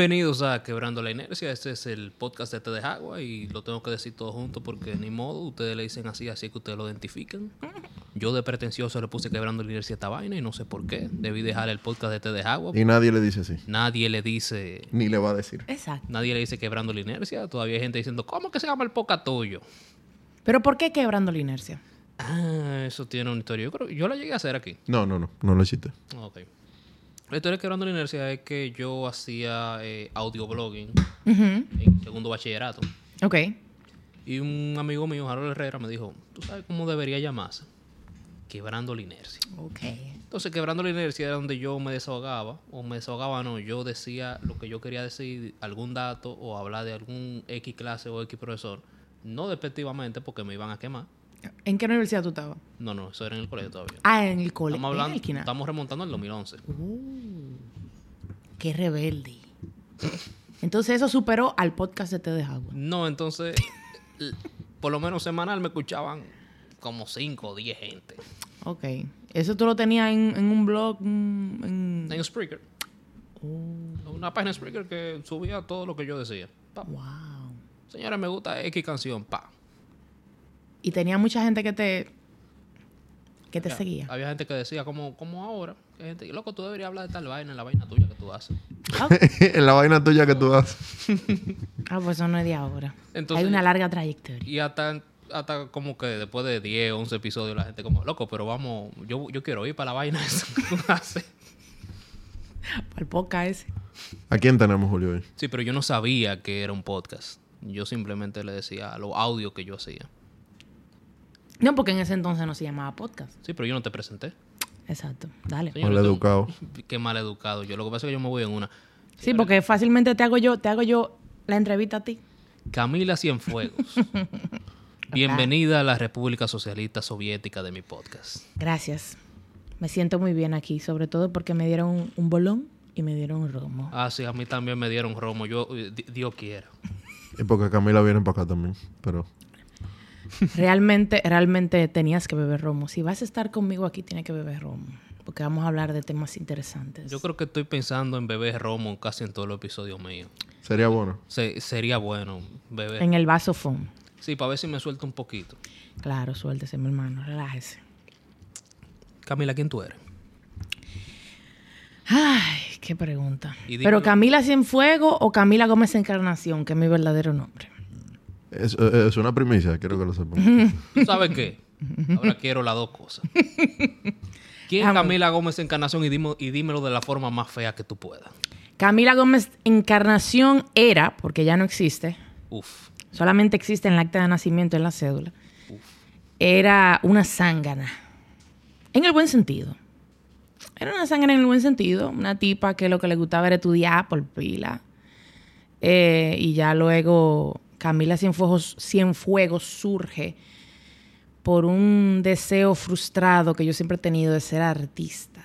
Bienvenidos a Quebrando la Inercia. Este es el podcast de Te de Agua y lo tengo que decir todo junto porque ni modo, ustedes le dicen así, así que ustedes lo identifican. Yo de pretencioso le puse Quebrando la Inercia a esta vaina y no sé por qué. Debí dejar el podcast de Te de Agua. Y nadie le dice así. Nadie le dice, Ni le va a decir. Exacto. nadie le dice Quebrando la Inercia. Todavía hay gente diciendo, ¿cómo que se llama el podcast tuyo? Pero ¿por qué quebrando la inercia? Ah, eso tiene una historia. Yo creo yo la llegué a hacer aquí. No, no, no. No lo hiciste. Ok. La historia de Quebrando la Inercia es que yo hacía eh, audioblogging Ujú. en segundo bachillerato. Ok. Y un amigo mío, Harold Herrera, me dijo, ¿tú sabes cómo debería llamarse? Quebrando la Inercia. Ok. Entonces, Quebrando la Inercia era donde yo me desahogaba, o me desahogaba, no, yo decía lo que yo quería decir, algún dato, o hablar de algún X clase o X profesor. No despectivamente, porque me iban a quemar. ¿En qué universidad tú estabas? No, no, eso era en el colegio todavía. Ah, en el colegio. Estamos hablando, En el estamos remontando al 2011. Qué rebelde. Entonces eso superó al podcast de Te de Agua. No, entonces, por lo menos semanal me escuchaban como 5 o 10 gente. Ok. Eso tú lo tenías en, en un blog. en- En Spreaker. Una página Spreaker que subía todo lo que yo decía. Pa. Wow. Señores, me gusta X canción. Pa. Y tenía mucha gente que te. que te seguía. Había gente que decía, como, como ahora, que gente, loco, tú deberías hablar de tal vaina en la vaina tuya que tú haces. Ah, en la vaina tuya que tú haces. ah, pues eso no es de ahora. Entonces- Hay una larga trayectoria. Y hasta, hasta como que después de 10, 11 episodios, la gente como, loco, pero vamos, yo, yo quiero ir para la vaina esa que tú haces. Para el podcast ese. ¿A quién tenemos, Julio, hoy? Sí, pero yo no sabía que era un podcast. Yo simplemente le decía los audios que yo hacía. No, porque en ese entonces no se llamaba podcast. Sí, pero yo no te presenté. Exacto. Dale. Señor, Mal educado. Qué mal educado. Yo lo que pasa es que yo me voy en una. Sí, porque fácilmente te hago yo, te hago yo la entrevista a ti. Camila Cienfuegos. Bienvenida a la República Socialista Soviética de mi podcast. Gracias. Me siento muy bien aquí, sobre todo porque me dieron un, bolón y me dieron un romo. Ah, sí, a mí también me dieron romo. Yo, eh, di- Dios quiera. Y porque Camila viene para acá también. Pero Realmente, realmente tenías que beber romo. Si vas a estar conmigo aquí, tienes que beber romo. Porque vamos a hablar de temas interesantes. Yo creo que estoy pensando en beber romo casi en todos los episodios míos. sería bueno. Se- sería bueno beber. En el vaso foam. Sí, para ver si me suelta un poquito. Claro, suéltese, mi hermano, relájese. Camila, ¿quién tú eres? Ay, qué pregunta. Pero Camila Cienfuego o Camila Gómez Encarnación, que es mi verdadero nombre. Es, es una primicia, quiero que lo sepan. ¿Tú sabes qué? Ahora quiero las dos cosas. ¿Quién es. Camila Gómez Encarnación? Y, dimo- y dímelo de la forma más fea que tú puedas. Camila Gómez Encarnación era, porque ya no existe, Uf. solamente existe en el acta de nacimiento, en la cédula, era una zángana. En el buen sentido. Era una zángana en el buen sentido. Una tipa que lo que le gustaba era estudiar por pila. Eh, y ya luego Camila Cienfuegos, Cienfuegos surge por un deseo frustrado que yo siempre he tenido de ser artista.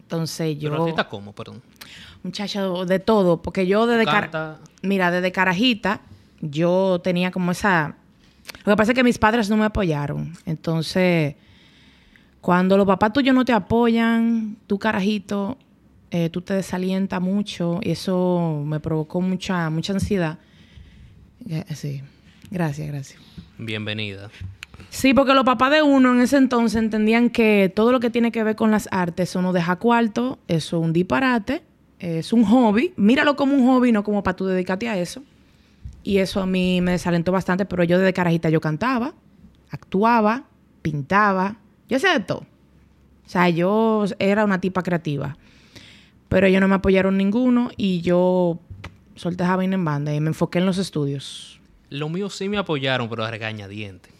Entonces yo... Pero artista cómo, perdón. Muchacho, de todo, porque yo desde Canta. mira, desde carajita yo tenía como esa lo que pasa es que mis padres no me apoyaron. Entonces, cuando los papás tuyos no te apoyan, tú carajito, eh, tú te desalientas mucho y eso me provocó mucha mucha ansiedad. Sí. Gracias, gracias. Bienvenida. Sí, porque los papás de uno en ese entonces entendían que todo lo que tiene que ver con las artes, eso no deja cuarto, eso es un disparate, es un hobby. Míralo como un hobby, no como para tú dedicarte a eso. Y eso a mí me desalentó bastante, pero yo desde carajita yo cantaba, actuaba, pintaba, yo hacía de todo. O sea, yo era una tipa creativa. Pero ellos no me apoyaron ninguno y yo solté esa vaina en banda y me enfoqué en los estudios. Lo mío sí me apoyaron, pero a regañadiente.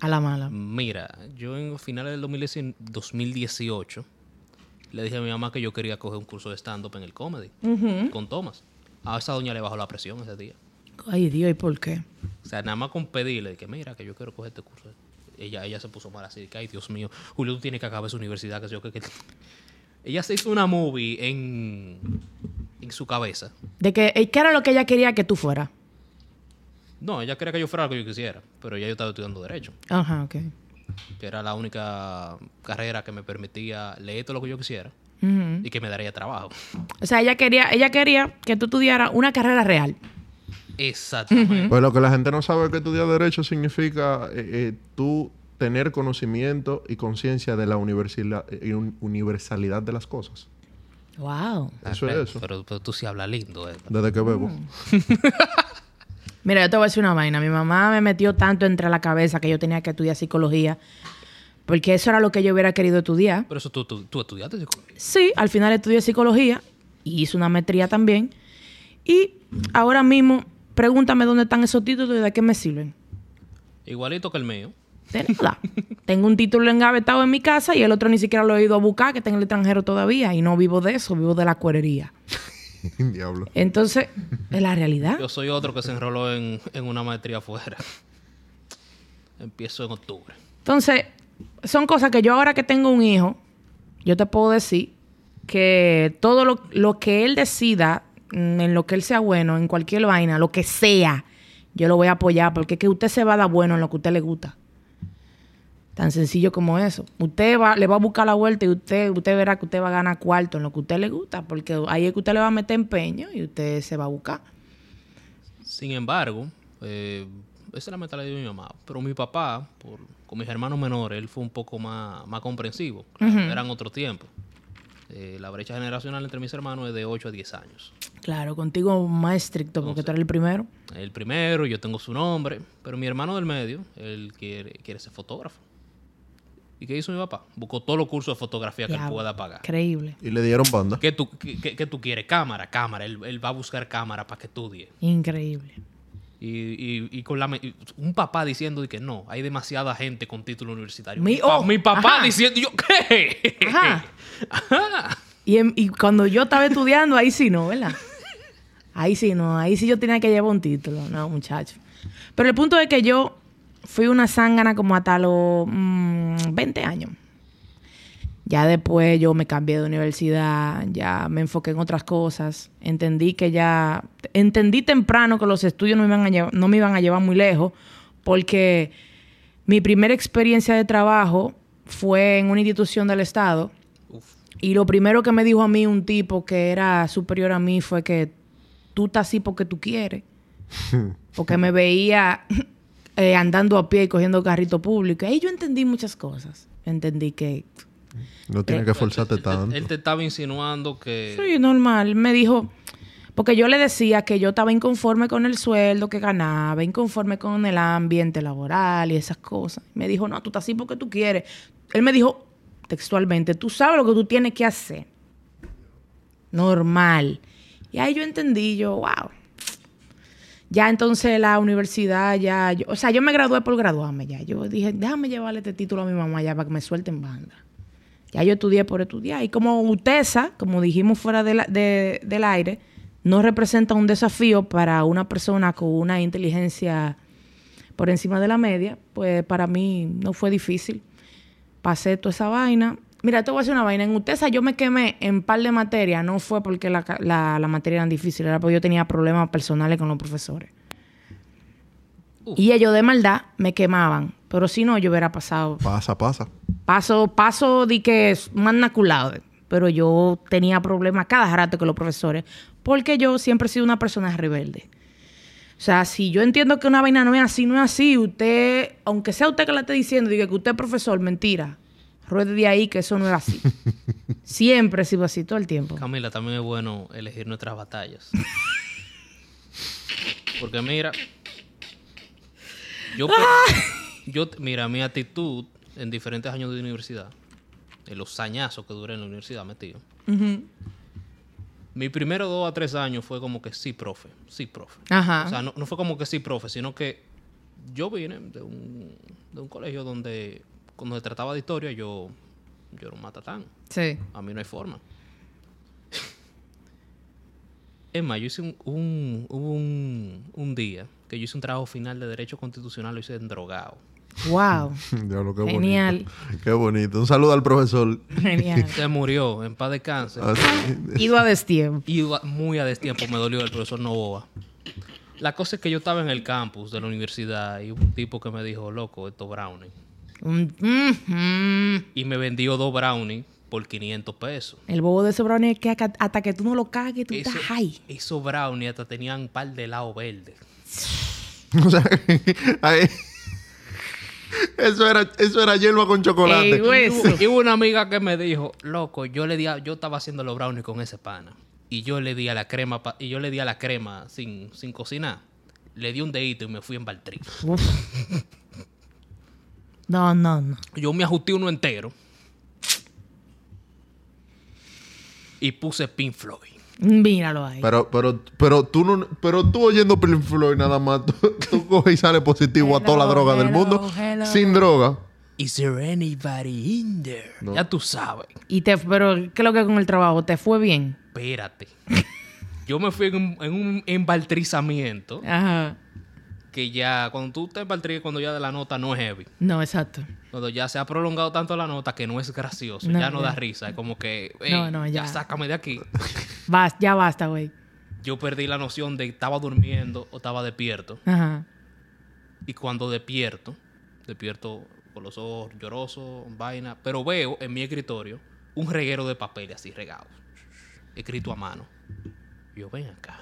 A la mala. Mira, yo en finales del 2010 2018 le dije a mi mamá que yo quería coger un curso de stand-up en el comedy con Thomas. A esa doña le bajó la presión ese día. Ay, Dios, ¿y por qué? O sea, nada más con pedirle que mira, que yo quiero coger este curso. Ella, ella se puso mal así, que ay Dios mío, Julio, tú tienes que acabar esa universidad, que yo que, que- Ella se hizo una movie en, en su cabeza. De que, eh, ¿qué era lo que ella quería que tú fueras? No, ella quería que yo fuera lo que yo quisiera, pero ya yo estaba estudiando Derecho, Ajá, ok. que era la única carrera que me permitía leer todo lo que yo quisiera. Y que me daría trabajo. O sea, ella quería, ella quería que tú estudiaras una carrera real. Exactamente. Pues lo que la gente no sabe es que estudiar Derecho significa eh, eh, tú tener conocimiento y conciencia de la eh, un- universalidad de las cosas. Wow. Eso es eso. Pero, pero tú sí hablas lindo, eh. Desde que bebo. Mira, yo te voy a decir una vaina. Mi mamá me metió tanto entre la cabeza que yo tenía que estudiar psicología. Porque eso era lo que yo hubiera querido estudiar. Pero eso tú, tú, tú estudiaste psicología. Sí, al final estudié psicología y hice una maestría también. Y ahora mismo, pregúntame dónde están esos títulos y de qué me sirven. Igualito que el mío. De nada. Tengo un título engavetado en mi casa y el otro ni siquiera lo he ido a buscar, que está en el extranjero todavía. Y no vivo de eso, vivo de la cuerería. Diablo. Entonces, es la realidad. Yo soy otro que se enroló en, en una maestría afuera. Empiezo en octubre. Entonces, son cosas que yo ahora que tengo un hijo, yo te puedo decir que todo lo, lo que él decida, mm, en lo que él sea bueno, en cualquier vaina, lo que sea, yo lo voy a apoyar porque es que usted se va a dar bueno en lo que a usted le gusta. Tan sencillo como eso. Usted va, le va a buscar la vuelta y usted, usted verá que usted va a ganar cuarto en lo que a usted le gusta, porque ahí es que usted le va a meter empeño y usted se va a buscar. Sin embargo, eh, esa es la mentalidad de mi mamá. Pero mi papá, por, con mis hermanos menores, él fue un poco más, más comprensivo. Claro, Eran otro tiempo. Eh, la brecha generacional entre mis hermanos es de 8 a 10 años. Claro, contigo más estricto porque tú eres el primero. El primero, yo tengo su nombre, pero mi hermano del medio, él quiere, quiere ser fotógrafo. ¿Y qué hizo mi papá? Buscó todos los cursos de fotografía que él pueda pagar. Increíble. Y le dieron banda. ¿Qué tú, qué, qué- qué tú quieres? Cámara, cámara. Él, él va a buscar cámara para que estudie. Increíble. Y, y- y con la, y un papá diciendo de que no, hay demasiada gente con título universitario. Mi- oh, mi papá ajá. diciendo, yo, ¿qué? Ajá. Y, en- y cuando yo estaba estudiando, ahí sí no, ¿verdad? Ahí sí no, ahí sí yo tenía que llevar un título, no, muchacho. Pero el punto es que yo fui una zángana como hasta los mm, 20 años. Ya después yo me cambié de universidad, ya me enfoqué en otras cosas. Entendí que ya. Entendí temprano que los estudios no me iban a, llevar- no me iban a llevar muy lejos, porque mi primera experiencia de trabajo fue en una institución del Estado. Uf, Y lo primero que me dijo a mí un tipo que era superior a mí fue que tú estás así porque tú quieres. Porque me veía eh, andando a pie y cogiendo carrito público. Y yo entendí muchas cosas. Entendí que No tienes que esforzarte él, te- tanto. él te estaba insinuando que... Sí, normal. Me dijo, porque yo le decía que yo estaba inconforme con el sueldo que ganaba, inconforme con el ambiente laboral y esas cosas. Me dijo, no, tú estás así porque tú quieres. Él me dijo textualmente, tú sabes lo que tú tienes que hacer. Normal. Y ahí yo entendí, yo, wow. Ya entonces la universidad, ya, yo, o sea, yo me gradué por graduarme ya. Yo dije, déjame llevarle este título a mi mamá ya para que me suelten banda. Ya yo estudié por estudiar. Y como UTESA, como dijimos fuera de la- de- del aire, no representa un desafío para una persona con una inteligencia por encima de la media, pues para mí no fue difícil. Pasé toda esa vaina. Mira, te voy a decir una vaina. En UTESA yo me quemé en par de materias. No fue porque la, la, la materia era difícil, era porque yo tenía problemas personales con los profesores. Y ellos de maldad me quemaban. Pero si no, yo hubiera pasado Pasa, pasa. Paso, paso de que es maculado. Pero yo tenía problemas cada rato con los profesores. Porque yo siempre he sido una persona rebelde. O sea, si yo entiendo que una vaina no es así, no es así, usted, aunque sea usted que la esté diciendo, diga que usted es profesor, mentira. Ruede de ahí que eso no es así. siempre he sido así todo el tiempo. Camila, también es bueno elegir nuestras batallas. Porque mira, yo, yo, mira, mi actitud en diferentes años de universidad, en los añazos que duré en la universidad metido, mi primero dos a tres años fue como que sí, profe, sí, profe. Ajá. O sea, no, no fue como que sí, profe, sino que yo vine de un, de un colegio donde cuando se trataba de historia yo, yo era un matatán. sí. A mí no hay forma. Es más, yo hice un, un, hubo un, un día que yo hice un trabajo final de Derecho Constitucional, lo hice en drogado. Wow. Diablo, qué Genial. bonito. Qué bonito. Un saludo al profesor. Genial. Se murió en paz de cáncer. Ido a destiempo. Iba muy a destiempo, me dolió el profesor Novoa. La cosa es que yo estaba en el campus de la universidad y hubo un tipo que me dijo, loco, esto brownie. Mm. Y me vendió dos brownies por 500 pesos. El bobo de ese brownie es que hasta que tú no lo cagues, tú Eso- estás high. Esos brownies hasta tenían un par de helado verde. O sea, ahí- eso era, eso era hierba con chocolate. Y hubo una amiga que me dijo, loco, yo le di a- yo estaba haciendo los brownies con ese pana. Y yo le di a la crema, pa- y yo le di a la crema sin, sin cocinar. Le di un dedito y me fui en Baltrí. No, no, no. Yo me ajusté uno entero. Y puse Pink Floyd. Míralo ahí. Pero, pero, pero tú no, pero tú oyendo Pink Floyd nada más, tú, tú coges y sales positivo a toda la Hello, droga del mundo hello. sin droga. Is there anybody in there? No. Ya tú sabes. Y te, pero, ¿qué es lo que con el trabajo? ¿Te fue bien? Espérate. Yo me fui en en un embaltrizamiento Ajá. Que ya, cuando tú te embaltrizas, cuando ya de la nota no es heavy. No, exacto. Cuando ya se ha prolongado tanto la nota que no es gracioso, No, ya no da risa. Es como que, "Ey, No, no, ya. sácame de aquí. Ya basta, güey. Yo perdí la noción de estaba durmiendo o estaba despierto. Ajá. Y cuando despierto, despierto con los ojos llorosos, vaina, pero veo en mi escritorio un reguero de papeles así regados, escrito a mano. Yo, ven acá.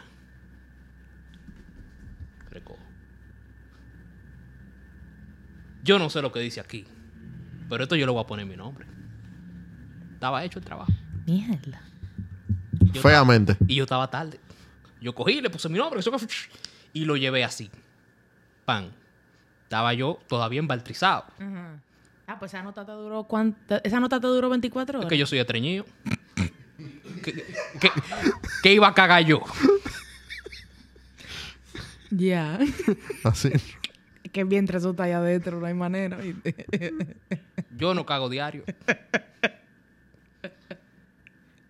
Recojo. Yo no sé lo que dice aquí, pero esto yo le voy a poner mi nombre. Estaba hecho el trabajo. Mierda. Yo Feamente. y yo estaba tarde. Yo cogí, le puse mi nombre, eso que- y lo llevé así. Pan. Estaba yo todavía embaltrizado. Ah, pues esa nota te duró cuánto? Esa nota te duró 24 horas. Es que yo soy estreñido. ¿Qué, qué- qué iba a cagar yo? Ya. Así. Que vientre eso está allá adentro, no hay manera. Yo no cago diario.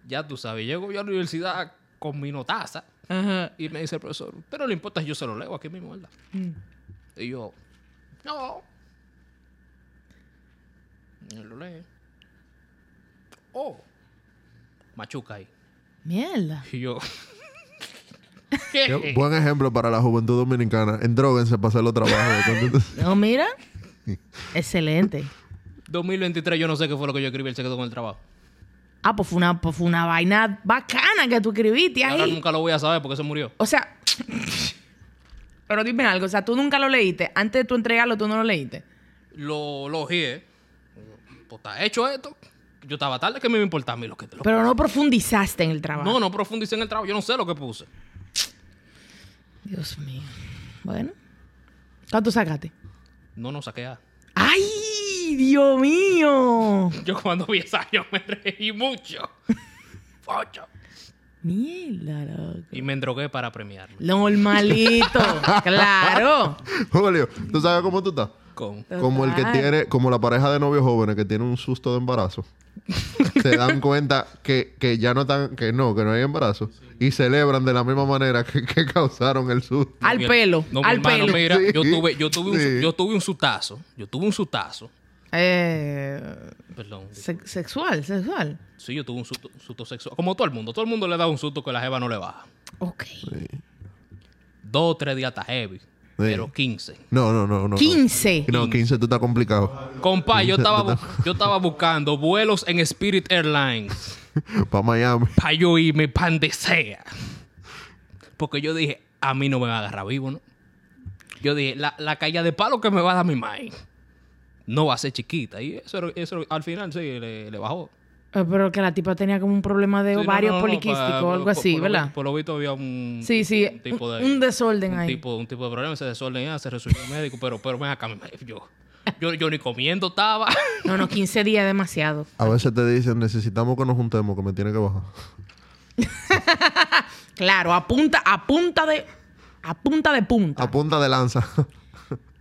Ya tú sabes, llego yo a la universidad con mi notaza Ajá. y me dice el profesor, pero no le importa, yo se lo leo aquí mismo, ¿verdad? Mm. Y yo, no. Y lo lee. Oh, machuca ahí. Mierda. Y yo, Buen ejemplo para la juventud dominicana. Endróguense para hacer los trabajos. No, mira. Excelente. 2023 yo no sé qué fue lo que yo escribí el secreto con el trabajo. Ah, pues fue una, pues fue una vaina bacana que tú escribiste Ahora ahí. nunca lo voy a saber porque se murió. O sea, pero dime algo, o sea, tú nunca lo leíste. Antes de tú entregarlo, tú no lo leíste. Lo logié. Pues está hecho esto. Yo estaba tarde, que me iba a importar a mí lo que te lo Pero no profundizaste en el trabajo. No, no profundicé en el trabajo. Yo no sé lo que puse. Dios mío. Bueno. ¿Cuánto sacaste? No, no saqué A. ¡Ay, Dios mío! Yo cuando vi esa yo me reí mucho. Ocho. Mierda, loco. Y me endrogué para premiarme. Normalito. claro. Julio, ¿tú sabes cómo tú estás? Con... Como el que tiene, como la pareja de novios jóvenes que tiene un susto de embarazo. se dan cuenta que, que ya no están, que no, que no hay embarazo. Y celebran de la misma manera que, que causaron el susto. Al pelo. No, mi al hermano, pelo. mira, Sí. yo tuve, yo tuve un, Sí. yo tuve un sutazo. Yo tuve un sutazo. Eh, Perdón. se- sexual, sexual. Sí, yo tuve un susto, susto sexual. Como todo el mundo. Todo el mundo le da un susto que la jeva no le baja. Ok. Dos o tres días está heavy. Pero 15. No, no, no, no. 15. No, 15 tú estás complicado. Compa, yo estaba, yo estaba buscando vuelos en Spirit Airlines Para Miami. para yo irme pan de sea. Porque yo dije, a mí no me va a agarrar vivo, ¿no? Yo dije, la, la caída de palo que me va a dar mi mind no va a ser chiquita. Y eso, eso al final sí le, le bajó. Eh, Pero que la tipa tenía como un problema de Sí, no, ovarios no, no, poliquísticos pa- o algo por- así, por ¿verdad? Por lo visto había un, Sí, sí. un tipo de, un desorden un ahí. tipo, un tipo de problema. Ese desorden ya se resolvió el médico, pero, pero ven acá, yo, yo, yo ni comiendo estaba. No, no, 15 días es demasiado. A veces te dicen, necesitamos que nos juntemos, que me tiene que bajar. Claro, a punta, a punta de. A punta de punta. A punta de lanza.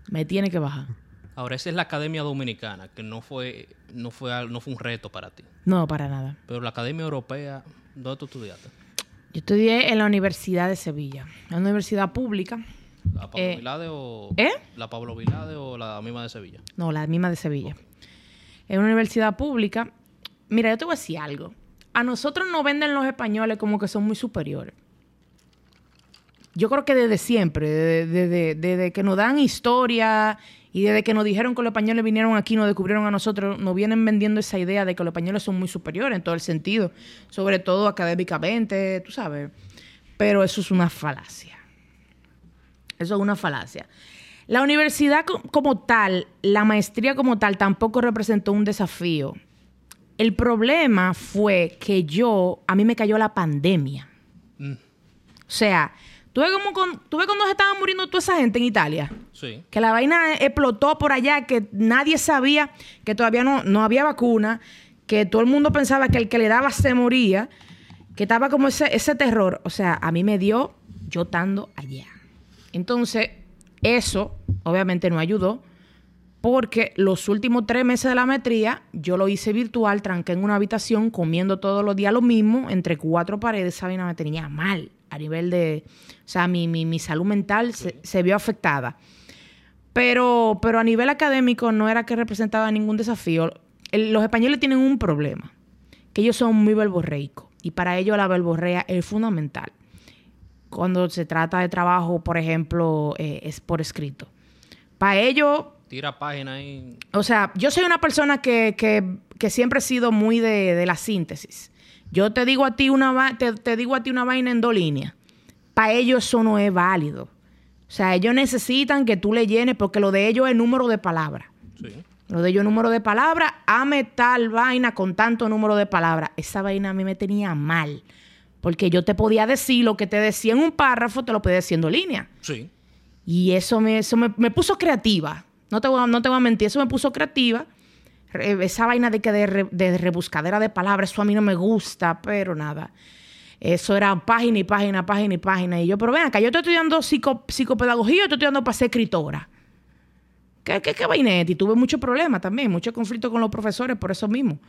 Me tiene que bajar. Ahora, esa es la Academia Dominicana, que no fue, no fue, no fue un reto para ti. No, para nada. Pero la Academia Europea, ¿dónde tú estudiaste? Yo estudié en la Universidad de Sevilla. Una universidad pública. ¿La Pablo Eh, Vilade o ¿eh? la Pablo Vilade o la misma de Sevilla? No, la misma de Sevilla. Es una universidad pública. Mira, yo te voy a decir algo. A nosotros nos venden los españoles como que son muy superiores. yo creo que desde siempre, desde, desde- desde que nos dan historia y desde que nos dijeron que los españoles vinieron aquí, nos descubrieron a nosotros, nos vienen vendiendo esa idea de que los españoles son muy superiores en todo el sentido, sobre todo académicamente, tú sabes. Pero eso es una falacia. Eso es una falacia. La universidad co- como tal, la maestría como tal, tampoco representó un desafío. El problema fue que yo, a mí me cayó la pandemia. Mm, O sea, tú ves, como con, tú ves cuando se estaban muriendo toda esa gente en Italia. sí. Que la vaina explotó por allá, que nadie sabía, que todavía no, no había vacuna, que todo el mundo pensaba que el que le daba se moría, que estaba como ese, ese terror. O sea, a mí me dio yo estando allá. Entonces, eso obviamente no ayudó, porque los últimos tres meses de la maestría yo lo hice virtual, tranqué en una habitación, comiendo todos los días lo mismo, entre cuatro paredes, esa vaina me tenía mal a nivel de, sea, mi, mi, mi salud mental se, se vio afectada. Pero, pero a nivel académico no era que representaba ningún desafío. El- los españoles tienen un problema, que ellos son muy verborreicos, y para ellos la verborrea es fundamental. Cuando se trata de trabajo, por ejemplo, eh, es por escrito. Para ellos, Tira página ahí. o sea, yo soy una persona que, que- que siempre he sido muy de, de la síntesis. Yo te digo a ti una te, te digo a ti una vaina en dos líneas. Para ellos eso no es válido. O sea, ellos necesitan que tú le llenes porque lo de ellos es número de palabras. Sí. Lo de ellos es número de palabras. Ame tal vaina con tanto número de palabras. Esa vaina a mí me tenía mal. Porque yo te podía decir lo que te decía en un párrafo, te lo podía decir en dos líneas. Sí. Y eso me, eso me, me puso creativa. No te, voy a, no te voy a mentir, eso me puso creativa. Re- Esa vaina de que de, de rebuscadera de palabras, eso a mí no me gusta, pero nada. Eso era página y página, página y página. Y yo, pero ven acá, yo estoy estudiando psico- psicopedagogía, yo estoy estudiando para ser escritora. ¿Qué, qué, qué vaina? Y tuve muchos problemas también, mucho conflicto con los profesores por eso mismo.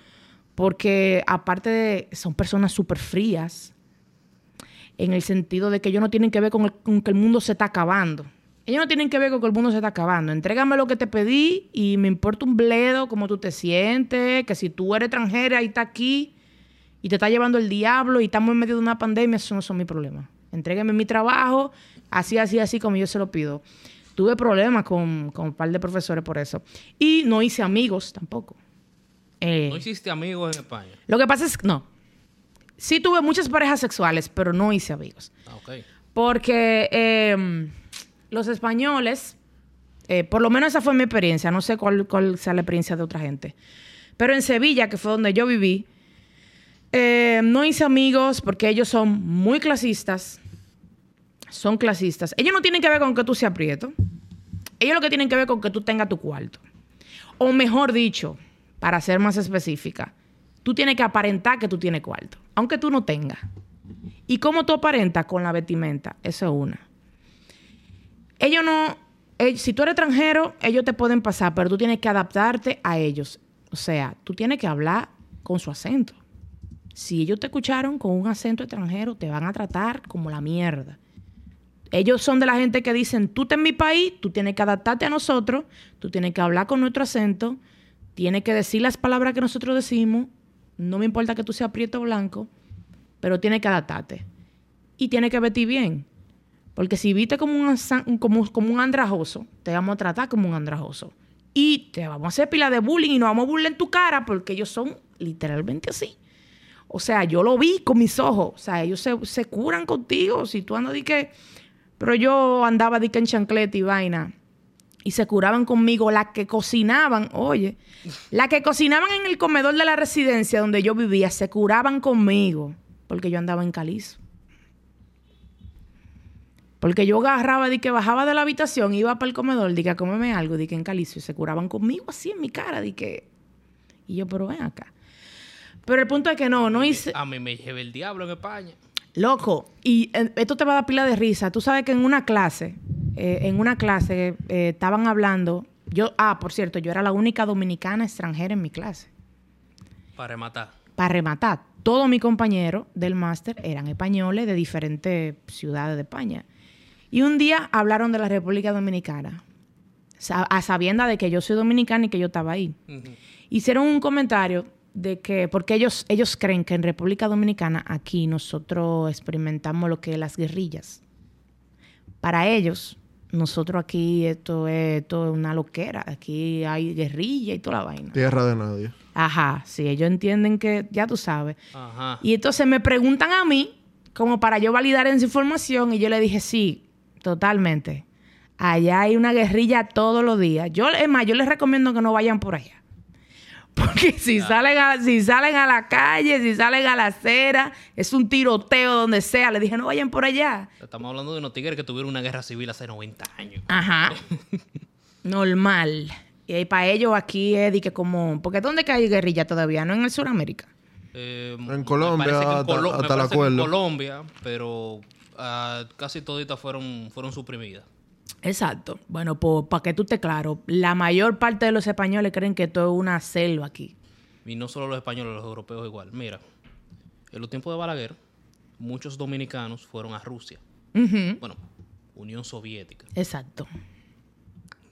Porque aparte de, son personas súper frías, en el sentido de que ellos no tienen que ver con, con que el mundo se está acabando. Ellos no tienen que ver con que el mundo se está acabando. Entrégame lo que te pedí y me importa un bledo cómo tú te sientes, que si tú eres extranjera y está aquí y te está llevando el diablo y estamos en medio de una pandemia, eso no son mis problemas. Entrégame mi trabajo, así, así, así como yo se lo pido. Tuve problemas con, con un par de profesores por eso. Y no hice amigos tampoco. Eh, ¿No hiciste amigos en España? lo que pasa es que no. Sí tuve muchas parejas sexuales, pero no hice amigos. Ah, ok. Porque eh, los españoles, eh, por lo menos esa fue mi experiencia, no sé cuál, cuál sea la experiencia de otra gente. Pero en Sevilla, que fue donde yo viví, eh, no hice amigos porque ellos son muy clasistas. Son clasistas. Ellos no tienen que ver con que tú seas prieto. Ellos lo que tienen que ver con que tú tengas tu cuarto. O mejor dicho, para ser más específica, tú tienes que aparentar que tú tienes cuarto, aunque tú no tengas. ¿Y cómo tú aparentas con la vestimenta? Eso es una. Ellos no, eh, si tú eres extranjero, ellos te pueden pasar, pero tú tienes que adaptarte a ellos. O sea, tú tienes que hablar con su acento. Si ellos te escucharon con un acento extranjero, te van a tratar como la mierda. Ellos son de la gente que dicen, tú estás en mi país, tú tienes que adaptarte a nosotros, tú tienes que hablar con nuestro acento, tienes que decir las palabras que nosotros decimos, no me importa que tú seas prieto o blanco, pero tienes que adaptarte. Y tienes que vestir bien. Porque si viste como un, como un andrajoso, te vamos a tratar como un andrajoso. Y te vamos a hacer pila de bullying y nos vamos a burlar en tu cara porque ellos son literalmente así. O sea, yo lo vi con mis ojos. O sea, ellos se, se curan contigo. Si tú andas de que... Pero yo andaba de que en chancleta y vaina. Y se curaban conmigo. Las que cocinaban, oye, las que cocinaban en el comedor de la residencia donde yo vivía, se curaban conmigo. Porque yo andaba en calizo. Porque yo agarraba de que bajaba de la habitación, iba para el comedor, de que a comerme algo, de que en calizo. Y se curaban conmigo así en mi cara, de que... Y yo, pero ven acá. Pero el punto es que no, no hice... A mí me llevé el diablo en España. Loco, y eh, esto te va a dar pila de risa. Tú sabes que en una clase, eh, en una clase eh, estaban hablando. Yo, ah, por cierto, yo era la única dominicana extranjera en mi clase. Para rematar. Para rematar, todos mis compañeros del máster eran españoles de diferentes ciudades de España. Y un día hablaron de la República Dominicana, a sabienda de que yo soy dominicana y que yo estaba ahí. Hicieron un comentario de que, porque ellos, ellos creen que en República Dominicana, aquí nosotros experimentamos lo que es las guerrillas. Para ellos, nosotros aquí esto es, esto es una loquera. Aquí hay guerrilla y toda la vaina. Tierra de nadie. Ajá, sí, ellos entienden que, ya tú sabes. Ajá. Y entonces me preguntan a mí, como para yo validar esa información, y yo le dije, sí, totalmente. Allá hay una guerrilla todos los días. Yo, es más, yo les recomiendo que no vayan por allá. Porque si, salen a, si salen a la calle, si salen a la acera, es un tiroteo donde sea. Le dije, no vayan por allá. Estamos hablando de unos tigres que tuvieron una guerra civil hace 90 años. Ajá. Normal. Y para ellos aquí es de que como... Porque ¿dónde que hay guerrilla todavía? ¿No en el Suramérica? Eh, En me Colombia, parece que en hasta- me parece que acuerdo. En Colombia, pero ah, casi toditas fueron, fueron suprimidas. Exacto. Bueno, pues para que tú estés claro, la mayor parte de los españoles creen que esto es una selva aquí. Y no solo los españoles, los europeos igual. Mira, en los tiempos de Balaguer, muchos dominicanos fueron a Rusia. Bueno, Unión Soviética. Exacto.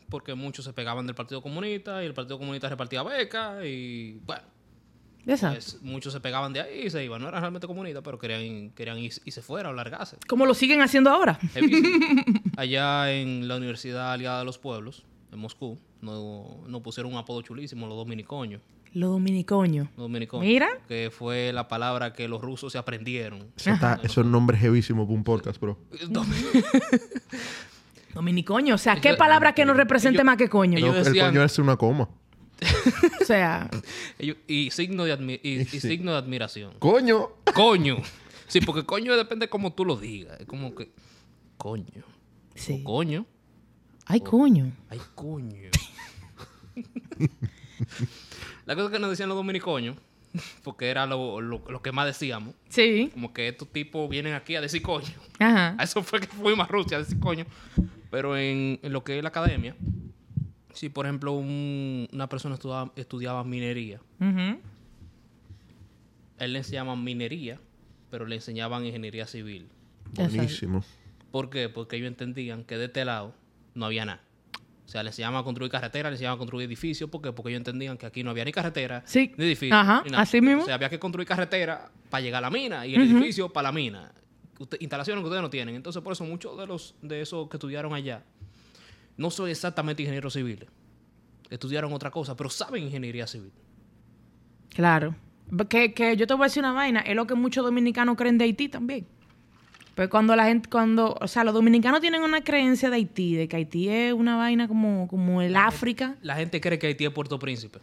Porque muchos se pegaban del Partido Comunista y el Partido Comunista repartía becas y, bueno. Pues, muchos se pegaban de ahí y se iban. No eran realmente comunistas, pero querían, querían ir, irse fuera o largarse. Como lo siguen haciendo ahora. Allá en la Universidad Aliada de los Pueblos, en Moscú, nos, nos pusieron un apodo chulísimo, los dominicoños. Los dominicoños. Los dominicoños. Mira. Que fue la palabra que los rusos se aprendieron. Eso, está, eso es un nombre jevísimo para un podcast, bro. Domi- Dominicoño. O sea, ¿qué Ellos- palabra que nos represente ellos- más que coño? No, el decían- coño es una coma. O sea, y signo de, admi- y, y Sí. signo de admiración. ¡Coño! Coño. Sí, porque coño depende como tú lo digas. Es como que. Coño. sí. O coño. Ay, coño. Ay, coño. La cosa que nos decían los dominicoños, porque era lo, lo- lo que más decíamos, Sí. como que estos tipos vienen aquí a decir coño. Ajá. A eso fue que fuimos a Rusia a decir coño. Pero en, en lo que es la academia, si por ejemplo un- una persona estudiaba, estudiaba minería, él le enseñaban minería, pero le enseñaban ingeniería civil. Buenísimo. ¿Por qué? Porque ellos entendían que de este lado no había nada. O sea, le enseñaban a construir carreteras, le enseñaban a construir edificios. ¿Por qué? Porque ellos entendían que aquí no había ni carretera, Sí. ni edificio. Ajá, ni nada. así mismo. O sea, había que construir carretera para llegar a la mina y el edificio para la mina. Usted- instalaciones que ustedes no tienen. Entonces, por eso muchos de los de esos que estudiaron allá no son exactamente ingenieros civiles. Estudiaron otra cosa, pero saben ingeniería civil. Claro. Que, que yo te voy a decir una vaina, es lo que muchos dominicanos creen de Haití también. Pues cuando la gente, cuando, o sea, los dominicanos tienen una creencia de Haití, de que Haití es una vaina como, como el África. La gente cree que Haití es Puerto Príncipe.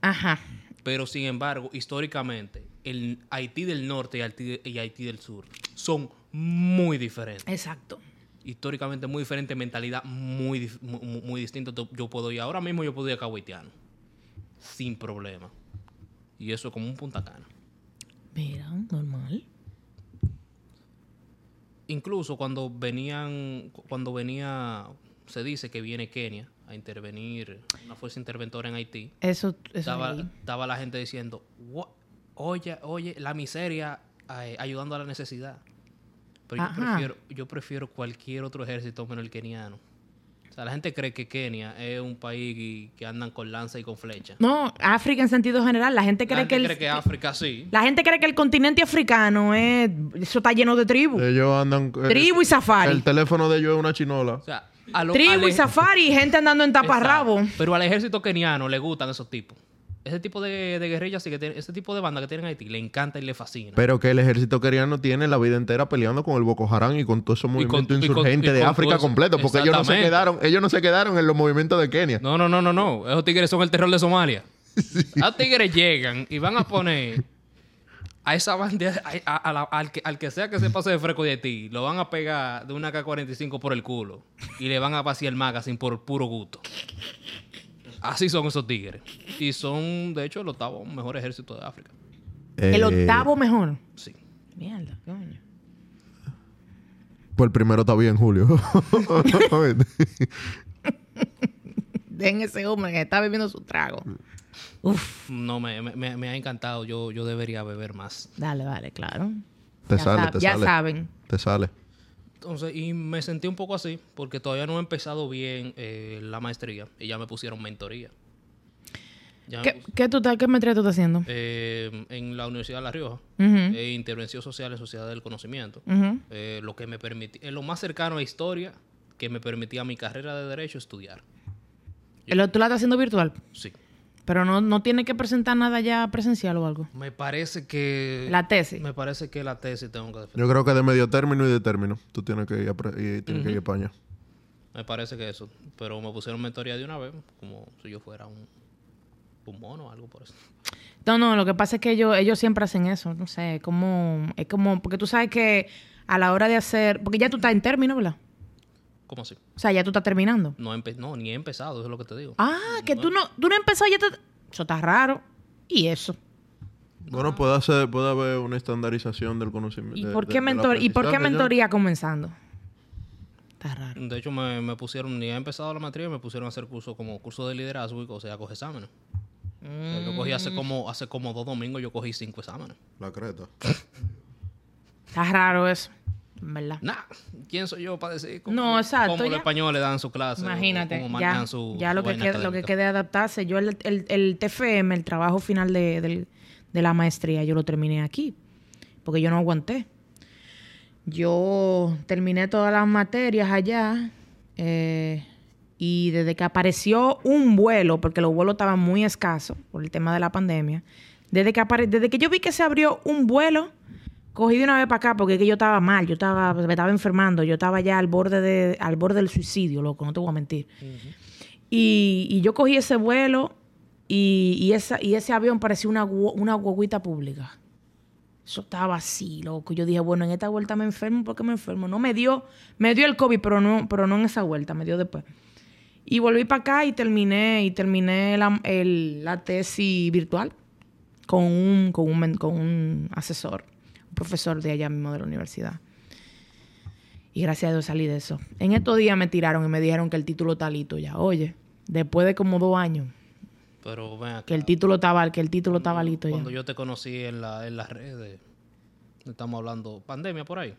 Ajá. Pero sin embargo, históricamente, el Haití del norte y Haití, y Haití del sur son muy diferentes. Exacto. Históricamente muy diferente, mentalidad muy, dif- mu- mu- muy, distinta. Yo puedo ir ahora mismo, yo puedo ir a Cabo Haitiano. Sin problema. Y eso es como un punta cana. Mira, normal. Incluso cuando venían, cuando venía, se dice que viene Kenia a intervenir, una fuerza interventora en Haití, Eso, eso estaba, estaba la gente diciendo, "What? oye, oye, la miseria eh, ayudando a la necesidad. Pero yo prefiero, yo prefiero cualquier otro ejército menos el keniano. O sea, la gente cree que Kenia es un país que andan con lanza y con flecha. No, África en sentido general. La gente La cree gente que el, cree que África sí. la gente cree que el continente africano es, eso está lleno de tribus. Ellos andan... eh, Tribu y safari. El teléfono de ellos es una chinola. O sea, a lo- Tribu y safari y gente andando en taparrabo. Pero al ejército keniano le gustan esos tipos. Ese tipo de, de guerrillas, que tiene- ese tipo de banda que tienen en Haití, le encanta y le fascina. Pero que el ejército keniano tiene la vida entera peleando con el Boko Haram y con todo ese con- movimiento y con- y de con África completo. Porque ellos no se quedaron, ellos no se quedaron en los movimientos de Kenia. No, no, no, no, no. Esos tigres son el terror de Somalia. A tigres llegan y van a poner a esa banda, a- a- a la- al, que, al que sea que se pase de fresco de Haití, lo van a pegar de una K-45 por el culo y le van a vaciar el magazine por puro gusto. Así son esos tigres. Y son, de hecho, el octavo mejor ejército de África. El Eh, octavo mejor. Sí. Mierda, coño. Pues el primero está bien, Julio. Den ese hombre que está bebiendo su trago. Uf, No, me, me- me- ha encantado. Yo, yo debería beber más. dale, vale, claro. te ya sale, sab- te ya sale. saben. Te sale. Entonces, y me sentí un poco así, porque todavía no he empezado bien eh, la maestría y ya me pusieron mentoría. Ya me ¿Qué, pus- qué, tú qué maestría tú estás haciendo? eh, en la Universidad de La Rioja, Ujú, eh, Intervención Social en Sociedad del Conocimiento. Eh, lo que me permitió, lo más cercano a historia que me permitía mi carrera de derecho estudiar. ¿El- ¿Tú la estás haciendo virtual? Sí. Pero no, no tiene que presentar nada ya presencial o algo. Me parece que... La tesis. Me parece que la tesis tengo que defender. Yo creo que de medio término y de término. Tú tienes que ir a, pre- y tienes que ir a España. Me parece que eso. Pero me pusieron mentoría de una vez, como si yo fuera un, un mono o algo por eso. No, no, lo que pasa es que ellos, ellos siempre hacen eso. No sé, como, es como, porque tú sabes que a la hora de hacer, porque ya tú estás en término, ¿verdad? ¿Cómo así? O sea, ya tú estás terminando. No, no, ni he empezado, eso es lo que te digo. Ah, que tú no, tú no has empezado ya te... Eso está raro. Y eso. Bueno, puede, hacer, puede haber una estandarización del conocimiento. ¿Y de- por de- qué mentor, ¿y por qué ya. mentoría comenzando? Está raro. De hecho, me, me pusieron, ni he empezado la maestría, me pusieron a hacer cursos como curso de liderazgo y o sea, coge exámenes. O sea, yo cogí hace como, hace como dos domingos, yo cogí cinco exámenes. La creta. Está raro eso. Verdad. Nah, ¿quién soy yo para decir cómo, No, exacto, cómo los ya. españoles dan su clase? o Imagínate, cómo ya, manejan su, ya lo, que queda, lo que quede adaptarse. Yo el, el, el TFM, el trabajo final de, del- de la maestría, yo lo terminé aquí, porque yo no aguanté. Yo terminé todas las materias allá eh, y desde que apareció un vuelo, porque los vuelos estaban muy escasos por el tema de la pandemia, desde que, apare- desde que yo vi que se abrió un vuelo, cogí de una vez para acá porque es que yo estaba mal, yo estaba, me estaba enfermando, yo estaba ya al borde, de, al borde del suicidio, loco, no te voy a mentir. y, y yo cogí ese vuelo y, y esa, y ese avión parecía una, una guaguita pública. Eso estaba así, loco. Yo dije, bueno, en esta vuelta me enfermo porque me enfermo. No me dio, me dio el COVID, pero no, pero no en esa vuelta, me dio después. Y volví para acá y terminé, y terminé la, el- la tesis virtual con un, con, un, men- con un asesor, profesor de allá mismo de la universidad. Y gracias a Dios salí de eso. En estos días me tiraron y me dijeron que el título está listo ya. Oye, después de como dos años, Pero ven acá, que el título estaba, que el título estaba listo ya. cuando yo te conocí en, la, en las redes, estamos hablando pandemia por ahí,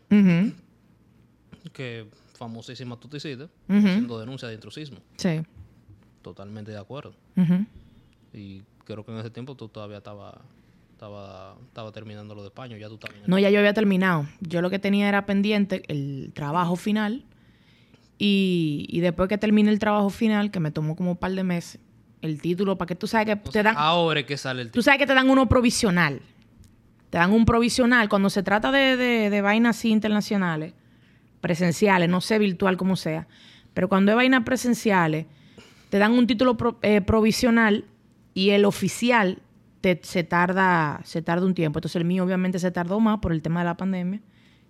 que famosísima tú te hiciste, haciendo denuncia de intrusismo. Sí. Totalmente de acuerdo. Y creo que en ese tiempo tú todavía estaba, estaba, estaba terminando lo de España, ya tú el- No, ya yo había terminado. Yo lo que tenía era pendiente el trabajo final. Y, y después que terminé el trabajo final, que me tomó como un par de meses, el título, para que tú sabes que te dan, Ahora es que sale el tú título. sabes que te dan uno provisional. Te dan un provisional cuando se trata de, de, de vainas así internacionales, presenciales, no sé virtual como sea. Pero cuando es vainas presenciales, te dan un título pro- eh, provisional y el oficial te- se, tarda, se tarda un tiempo. Entonces el mío obviamente se tardó más por el tema de la pandemia.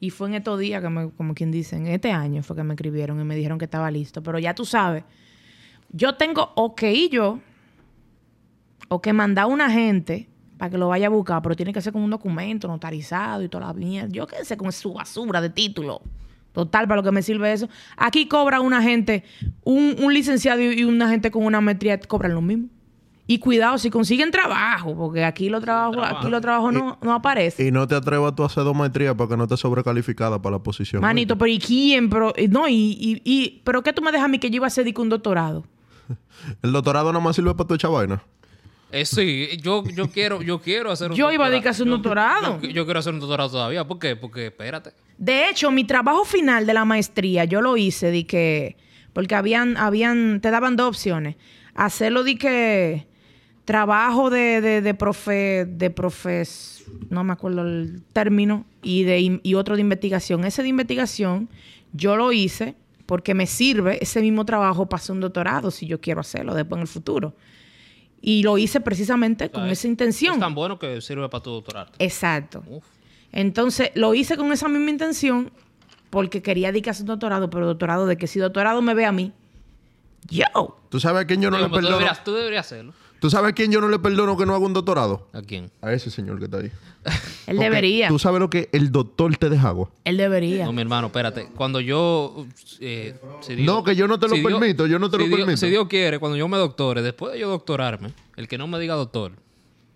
Y fue en estos días que me, como quien dice, en este año fue que me escribieron y me dijeron que estaba listo. Pero ya tú sabes, yo tengo o que yo o que mandar a una gente para que lo vaya a buscar, pero tiene que ser con un documento notarizado y toda la mierda. Yo qué sé, con su basura de título. Total, para lo que me sirve eso. Aquí cobra una gente, un, un licenciado y y una gente con una maestría cobran lo mismo. Y cuidado, si consiguen trabajo, porque aquí los trabajos, trabajo. aquí los trabajos no, no aparecen. Y no te atrevas tú a hacer dos maestrías para que no estés sobrecalificada para la posición. Manito, pero ¿y quién? Pero, y- no, y, y, y- ¿pero qué tú me dejas a mí que yo iba a hacer un doctorado? El doctorado nada más sirve para tu echar vaina. Eh, sí, yo, yo quiero, yo quiero hacer un Yo iba a doctorado. dedicar a hacer un Yo- doctorado. Yo, yo quiero hacer un doctorado todavía. ¿Por qué? Porque, espérate. De hecho, mi trabajo final de la maestría, yo lo hice de que, porque habían, habían, te daban dos opciones. Hacerlo de que trabajo de, de, de profe, de profes, no me acuerdo el término, y, de, y otro de investigación. Ese de investigación, yo lo hice porque me sirve ese mismo trabajo para hacer un doctorado, si yo quiero hacerlo después en el futuro. Y lo hice precisamente con O sea, esa Es intención. tan bueno que sirve para tu doctorado. Exacto. Uf. Entonces, lo hice con esa misma intención porque quería dedicarse a un doctorado, pero doctorado de que si doctorado me ve a mí, yo. ¿Tú sabes a quién yo no Digo, le deberías, tú deberías hacerlo. ¿Tú sabes a quién yo no le perdono que no haga un doctorado? ¿A quién? A ese señor que está ahí. Él Porque debería. ¿Tú sabes lo que el doctor te deja agua? Él debería. No, mi hermano, espérate. Cuando yo... eh, si Dios- No, que yo no te lo si Dios- permito, yo no te si lo Dios- permito. Si Dios quiere, cuando yo me doctore, después de yo doctorarme, el que no me diga doctor,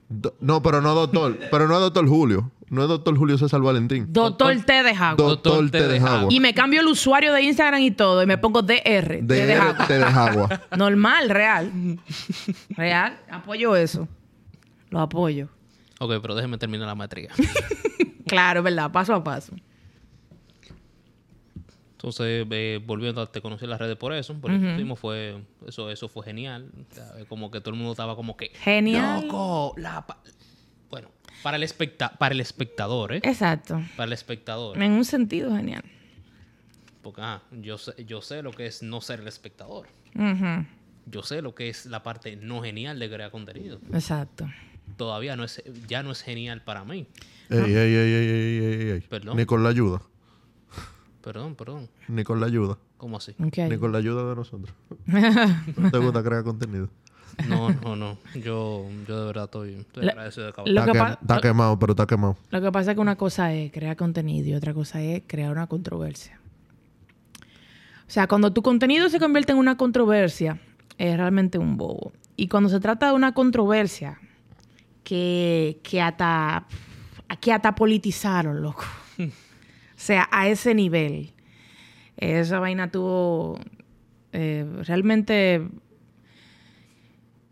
Do- no, pero no doctor. pero no es doctor Julio. No es doctor Julio César Valentín. Doctor T de Jago. doctor deja agua. Y me cambio el usuario de Instagram y todo y me pongo DR. T de De Jago. te deja agua. Normal, real. Real. Apoyo eso. Lo apoyo. ok, pero déjeme terminar la maestría. Claro, es verdad. Paso a paso. Entonces, eh, volviendo a te conocí en las redes por eso, por eso hicimos, fue, eso, eso fue genial. O sea, como que todo el mundo estaba como que Genial. loco, la pa-". bueno, para el especta para el espectador, ¿eh? Exacto. Para el espectador. En un sentido genial. Porque ah, yo sé, yo sé lo que es no ser el espectador. Ujú. Yo sé lo que es la parte no genial de crear contenido. Exacto. Todavía no es, ya no es genial para mí. Ey, ey, ey, ey, ey, ey, ey. Perdón. Ni con la ayuda. Perdón, perdón. Ni con la ayuda. ¿Cómo así? Ni con la ayuda de nosotros. ¿No te gusta crear contenido? No, no, no. Yo, yo de verdad estoy, estoy La- agradecido de. Está, que quem- pa- está quemado, pero está quemado. Lo que pasa es que una cosa es crear contenido y otra cosa es crear una controversia. O sea, cuando tu contenido se convierte en una controversia, es realmente un bobo. Y cuando se trata de una controversia que, que hasta que hasta politizaron, loco. o sea, a ese nivel. Esa vaina tuvo eh, realmente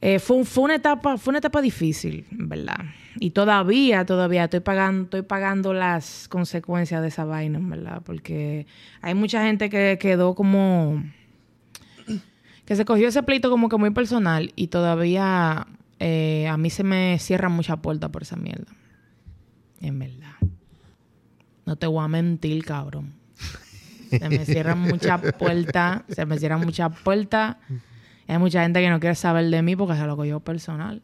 eh, fue, fue una etapa, fue una etapa difícil, ¿verdad? Y todavía, todavía estoy pagando, estoy pagando las consecuencias de esa vaina, ¿verdad? Porque hay mucha gente que quedó como que se cogió ese pleito como que muy personal y todavía eh, a mí se me cierran muchas puertas por esa mierda. En verdad. No te voy a mentir, cabrón. Se me cierran muchas puertas, se me cierran muchas puertas. Hay mucha gente que no quiere saber de mí porque se lo cogió personal.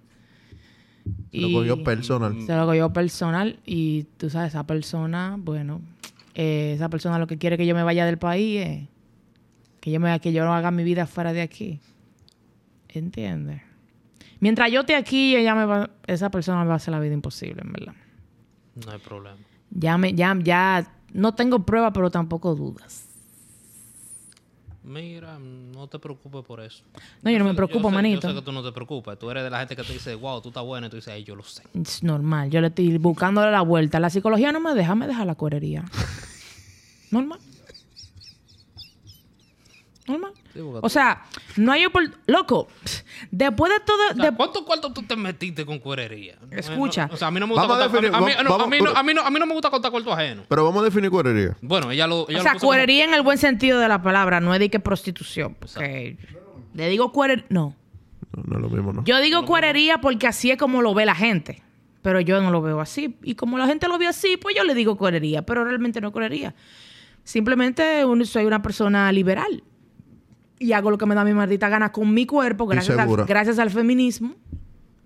Lo cogió personal. Se lo cogió personal y tú sabes, esa persona, bueno, eh, esa persona lo que quiere que yo me vaya del país es que yo, me, que yo no haga mi vida fuera de aquí. ¿Entiendes? Mientras yo esté aquí, ella me va, esa persona me va a hacer la vida imposible, en verdad. No hay problema. Ya, me, ya, ya no tengo pruebas, pero tampoco dudas. Mira, no te preocupes por eso. No, yo no me preocupo, sé- manito. Yo sé que tú no te preocupes. Tú eres de la gente que te dice, wow, tú estás buena. Y tú dices, ay, yo lo sé. Es normal. Yo le estoy buscándole la vuelta. La psicología no me deja, me deja la cuerería. normal. Normal. Sí, O sea, no hay opor- Loco, después de todo... O sea, de- ¿Cuántos cuartos tú te metiste con cuerería? Escucha. No, o sea, a mí no me gusta contar, definir- a mí, a mí no, vamos- a mí no- a mí no- a mí no me gusta contar cuartos ajenos. Pero vamos a definir cuerería. Bueno, ella lo. Ella o lo sea, como- cuerería en el buen sentido de la palabra, no es de que prostitución. Porque le digo cuerería... No. No, no es lo mismo, ¿no? Yo digo cuerería porque así es como lo ve la gente. Pero yo no lo veo así. Y como la gente lo ve así, pues yo le digo cuerería. Pero realmente no cuerería. Simplemente un- soy una persona liberal. Y hago lo que me da mi maldita gana con mi cuerpo, gracias al, gracias al feminismo.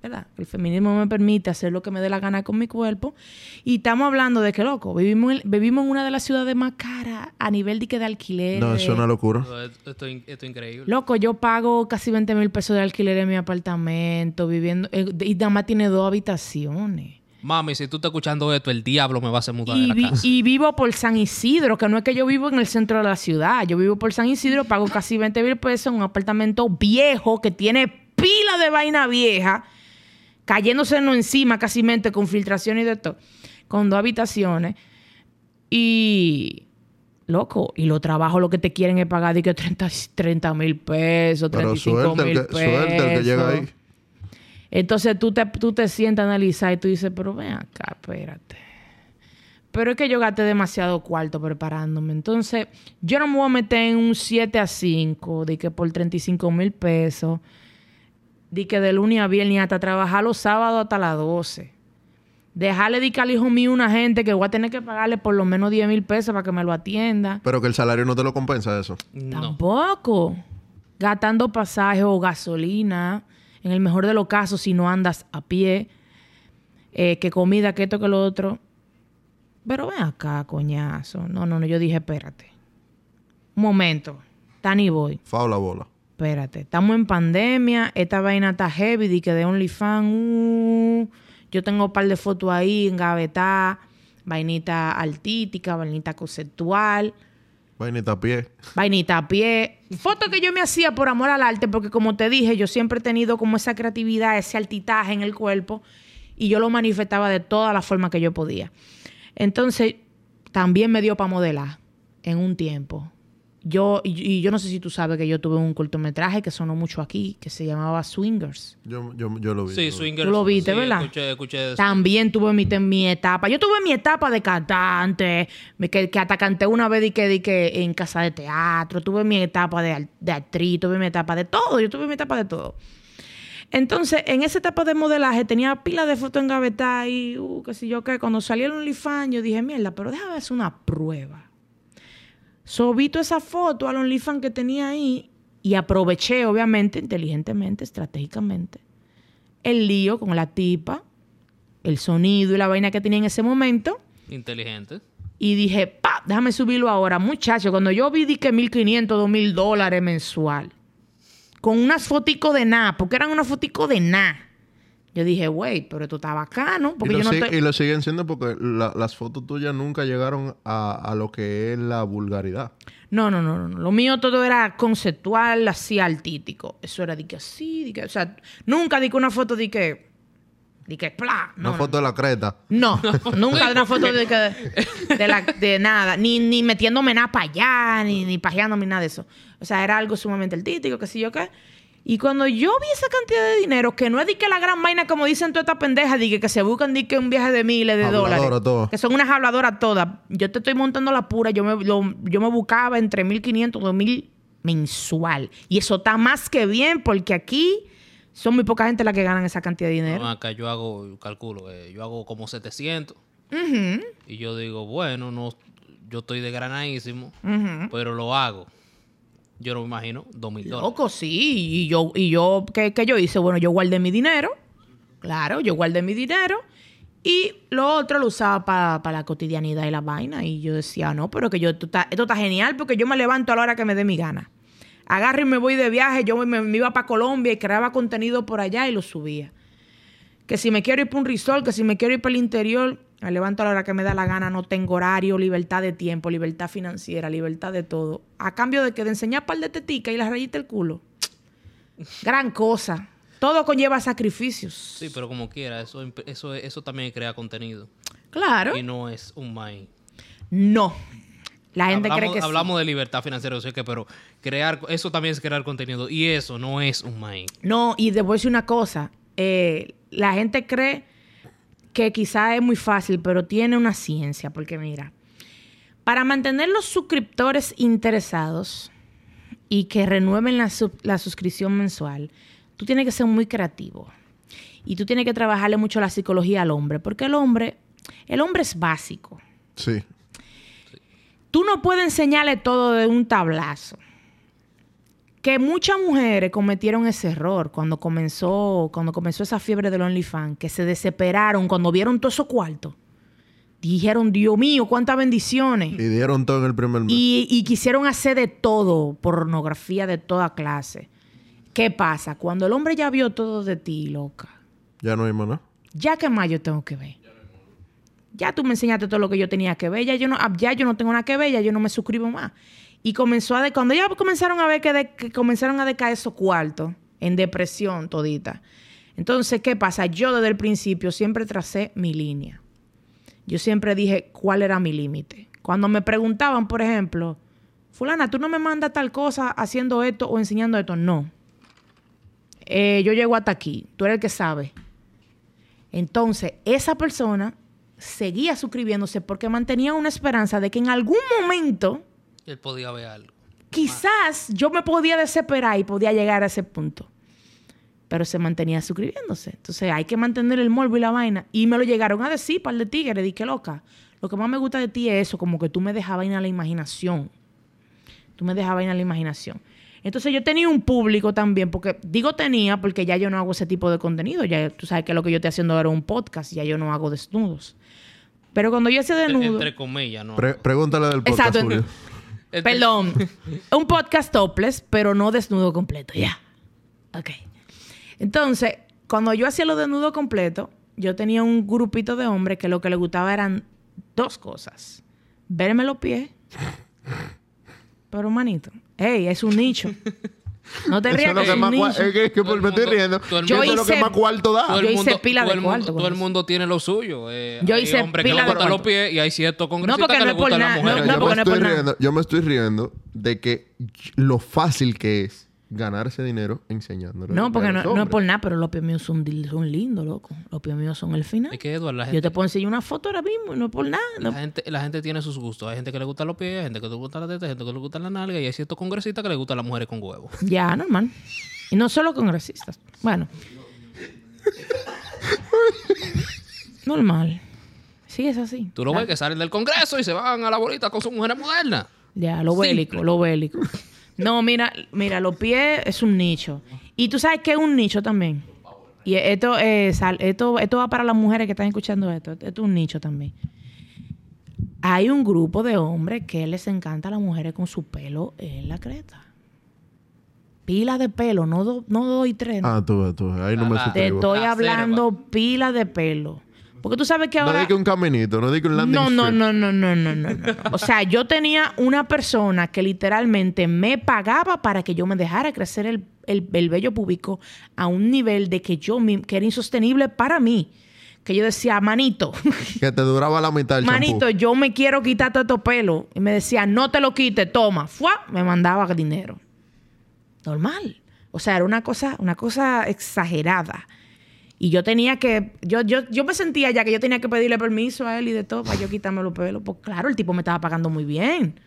¿Verdad? El feminismo me permite hacer lo que me dé la gana con mi cuerpo. Y estamos hablando de que, loco, vivimos en, vivimos en una de las ciudades más caras a nivel de que de alquiler. No, eso es una locura. Esto, esto es- esto es increíble. Loco, yo pago casi 20 mil pesos de alquiler en mi apartamento, viviendo, eh, y nada más tiene dos habitaciones. Mami, si tú estás escuchando esto, el diablo me va a hacer mudar de Y, la vi- casa. y vivo por San Isidro, que no es que yo vivo en el centro de la ciudad, yo vivo por San Isidro, pago casi 20 mil pesos en un apartamento viejo que tiene pila de vaina vieja, cayéndoselo encima casi mente con filtración y de todo, con dos habitaciones. Y, loco, y los trabajos lo que te quieren es pagar de que 30 mil pesos, Pero 35 suerte el, mil que, suerte el que llega ahí. Entonces tú te, tú te sientas a analizar y tú dices, pero ven acá, espérate. Pero es que yo gasté demasiado cuarto preparándome. Entonces, yo no me voy a meter en un 7 a 5, de que por 35 mil pesos, de que de lunes a viernes hasta trabajar los sábados hasta las 12. Dejarle de que al hijo mío una gente que voy a tener que pagarle por lo menos 10 mil pesos para que me lo atienda. Pero que el salario no te lo compensa eso. No. Tampoco. Gastando pasaje o gasolina. En el mejor de los casos, si no andas a pie. eh, que comida, que esto, que lo otro. Pero ven acá, coñazo. No, no, no. Yo dije, espérate. Un momento. Tani voy. Fao la bola. Espérate. Estamos en pandemia. Esta vaina está heavy. Di que de OnlyFans. uh, yo tengo un par de fotos ahí engavetadas. Vainita artística, vainita conceptual. Vainita a pie. Vainita a pie. Fotos que yo me hacía por amor al arte, porque como te dije, yo siempre he tenido como esa creatividad, ese altitaje en el cuerpo, y yo lo manifestaba de todas las formas que yo podía. Entonces, también me dio para modelar en un tiempo. Yo, y, y yo no sé si tú sabes que yo tuve un cortometraje que sonó mucho aquí, que se llamaba Swingers. Yo, yo, yo lo vi. Sí, lo vi. Swinger. Tú lo viste, sí, ¿verdad? Escuché, escuché de eso. También tuve mi, mi etapa. Yo tuve mi etapa de cantante, me- que, que hasta canté una vez di que, di que en casa de teatro. Tuve mi etapa de, de actriz, tuve mi etapa de todo. Yo tuve mi etapa de todo. Entonces, en esa etapa de modelaje tenía pila de fotos engavetadas y, uh, qué sé yo qué. Cuando salí el OnlyFans, yo dije, mierda, pero déjame hacer una prueba. Sobito esa foto al OnlyFans que tenía ahí y aproveché, obviamente, inteligentemente, estratégicamente, el lío con la tipa, el sonido y la vaina que tenía en ese momento. Inteligente. Y dije, pa, déjame subirlo ahora. Muchacho, cuando yo vi di que 1.500, 2.000 dólares mensual, con unas foticos de nada, porque eran unas foticos de nada. Yo dije, wey, pero esto está bacano, Y porque lo, yo no estoy... y lo siguen siendo porque la- las fotos tuyas nunca llegaron a, a lo que es la vulgaridad. No, no, no, no. Lo mío todo era conceptual, así artístico. Eso era de que así, de que, o sea, nunca di que una foto de que, de que, pla. No, Una no. foto de la creta. No, nunca una foto de, que, de, la- de nada, ni, ni metiéndome nada para allá, ni, ni pajeándome, nada de eso. O sea, era algo sumamente artístico, qué sé yo qué. Y cuando yo vi esa cantidad de dinero, que no es de que la gran vaina, como dicen todas estas pendejas, de que, que se buscan de que un viaje de miles de Habladora dólares, toda. que son unas habladoras todas. Yo te estoy montando la pura, yo me, lo- yo me buscaba entre 1.500 y 2.000 mensual. Y eso está más que bien, porque aquí son muy poca gente la que ganan esa cantidad de dinero. No, acá yo hago, yo calculo, eh, yo hago como 700. Y yo digo, bueno, no, yo estoy de granadísimo, pero lo hago. Yo no me imagino, dos mil dólares. Loco, sí. Y yo, y yo ¿qué, qué yo hice? Bueno, yo guardé mi dinero. Claro, yo guardé mi dinero. Y lo otro lo usaba para la cotidianidad y la vaina. Y yo decía, no, pero que yo, esto está, esto está genial porque yo me levanto a la hora que me dé mi gana. Agarro y me voy de viaje. Yo me, me iba para Colombia y creaba contenido por allá y lo subía. Que si me quiero ir para un resort, que si me quiero ir para el interior, me levanto a la hora que me da la gana, no tengo horario, libertad de tiempo, libertad financiera, libertad de todo. A cambio de que de enseñar par de tetica y las rayitas del culo. Gran cosa. Todo conlleva sacrificios. Sí, pero como quiera, eso, eso, eso también crea contenido. Claro. Y no es un maíz. No. La gente hablamos, cree que sí. hablamos de libertad financiera, yo sé que, pero crear, eso también es crear contenido. Y eso no es un maíz. No, y te voy a decir una cosa. Eh, la gente cree que quizá es muy fácil, pero tiene una ciencia. Porque mira, para mantener los suscriptores interesados y que renueven la, la suscripción mensual, tú tienes que ser muy creativo. Y tú tienes que trabajarle mucho la psicología al hombre. Porque el hombre, el hombre es básico. Sí. Tú no puedes enseñarle todo de un tablazo. Que muchas mujeres cometieron ese error cuando comenzó, cuando comenzó esa fiebre del OnlyFans, que se desesperaron cuando vieron todo esos cuartos. Dijeron, Dios mío, cuántas bendiciones. Y dieron todo en el primer mes. Y, y quisieron hacer de todo, pornografía de toda clase. ¿Qué pasa? Cuando el hombre ya vio todo de ti, loca, Ya no hay más nada. ya que más yo tengo que ver. Ya tú me enseñaste todo lo que yo tenía que ver, ya yo no, ya yo no tengo nada que ver, ya yo no me suscribo más. Y comenzó a de, cuando ya comenzaron a ver que, de- que comenzaron a decaer esos cuartos, en depresión todita. Entonces, ¿qué pasa? Yo desde el principio siempre tracé mi línea. Yo siempre dije cuál era mi límite. Cuando me preguntaban, por ejemplo, fulana, tú no me mandas tal cosa haciendo esto o enseñando esto. No. Eh, yo llego hasta aquí. Tú eres el que sabe. Entonces, esa persona seguía suscribiéndose porque mantenía una esperanza de que en algún momento Él podía ver algo. quizás yo me podía desesperar y podía llegar a ese punto. Pero se mantenía suscribiéndose. Entonces hay que mantener el morbo y la vaina. Y me lo llegaron a decir, par de tigres. Dije, loca, lo que más me gusta de ti es eso, como que tú me dejabas ir a la imaginación. Tú me dejabas ir a la imaginación. Entonces yo tenía un público también, porque digo tenía porque ya yo no hago ese tipo de contenido. Ya tú sabes que lo que yo estoy haciendo era un podcast, ya yo no hago desnudos. Pero cuando yo hacía Entre, desnudo... entre comillas, ¿no? Pre- pregúntale del podcast, Exacto. Julio. Perdón. un podcast topless, pero no desnudo completo. Ya. Ok. Entonces, cuando yo hacía los desnudos completos, yo tenía un grupito de hombres que lo que les gustaba eran dos cosas. Verme los pies. Pero, manito, hey, es un nicho. No te Eso rías es lo que que es más cua- es que, es que me estoy riendo. todo el Yo Eso es lo que hice- más cuarto da. Todo el Yo hice pila de todo el mundo- cuarto con todo el eso. mundo tiene lo suyo. Eh, Yo hay hice hombres que pila le de gustan los cuarto. pies y hay ciertos congresistas porque que no le es por gustan las nada, mujeres. no, yo, porque me no es por estoy nada. riendo, yo me estoy riendo de que lo fácil que es ganar ese dinero enseñándolo. No, porque no, no es por nada, pero los pies míos son, son lindos, loco. Los pies míos son el final. Es que, Eduardo, la Yo te puedo enseñar una foto ahora mismo, y no es por nada. no- la, gente, la gente tiene sus gustos. Hay gente que le gustan los pies, hay gente que le gusta la teta, hay gente que le gusta la nalga y hay ciertos congresistas que le gustan las mujeres con huevos. Ya, normal. Y no solo congresistas. Bueno. normal. Sí, es así. Tú lo ves que salen del Congreso y se van a la bolita con sus mujeres modernas. Ya, lo bélico, lo bélico. No, mira, mira, los pies es un nicho. Y tú sabes que es un nicho también. Y esto, eh, sal- esto, esto va para las mujeres que están escuchando esto. Esto es un nicho también. Hay un grupo de hombres que les encanta a las mujeres con su pelo en la creta. Pila de pelo, no, do- no dos y tres. no. Ah, tú, tú. Ahí no me Te estoy La hablando pila de pelo. Porque tú sabes que No ahora... di que un caminito, no di que un landing No, no, no, no, no, no, no, no. O sea, yo tenía una persona que literalmente me pagaba para que yo me dejara crecer el, el, el vello púbico a un nivel de que yo que era insostenible para mí. Que yo decía, manito, Que te duraba la mitad el manito, yo me quiero quitar todo estos pelos. Y me decía, no te lo quites, toma. Fua, me mandaba dinero. Normal. O sea, era una cosa, una cosa exagerada. Y yo tenía que, yo, yo, yo me sentía ya que yo tenía que pedirle permiso a él y de todo para yo quitarme los pelos. Pues claro, el tipo me estaba pagando muy bien.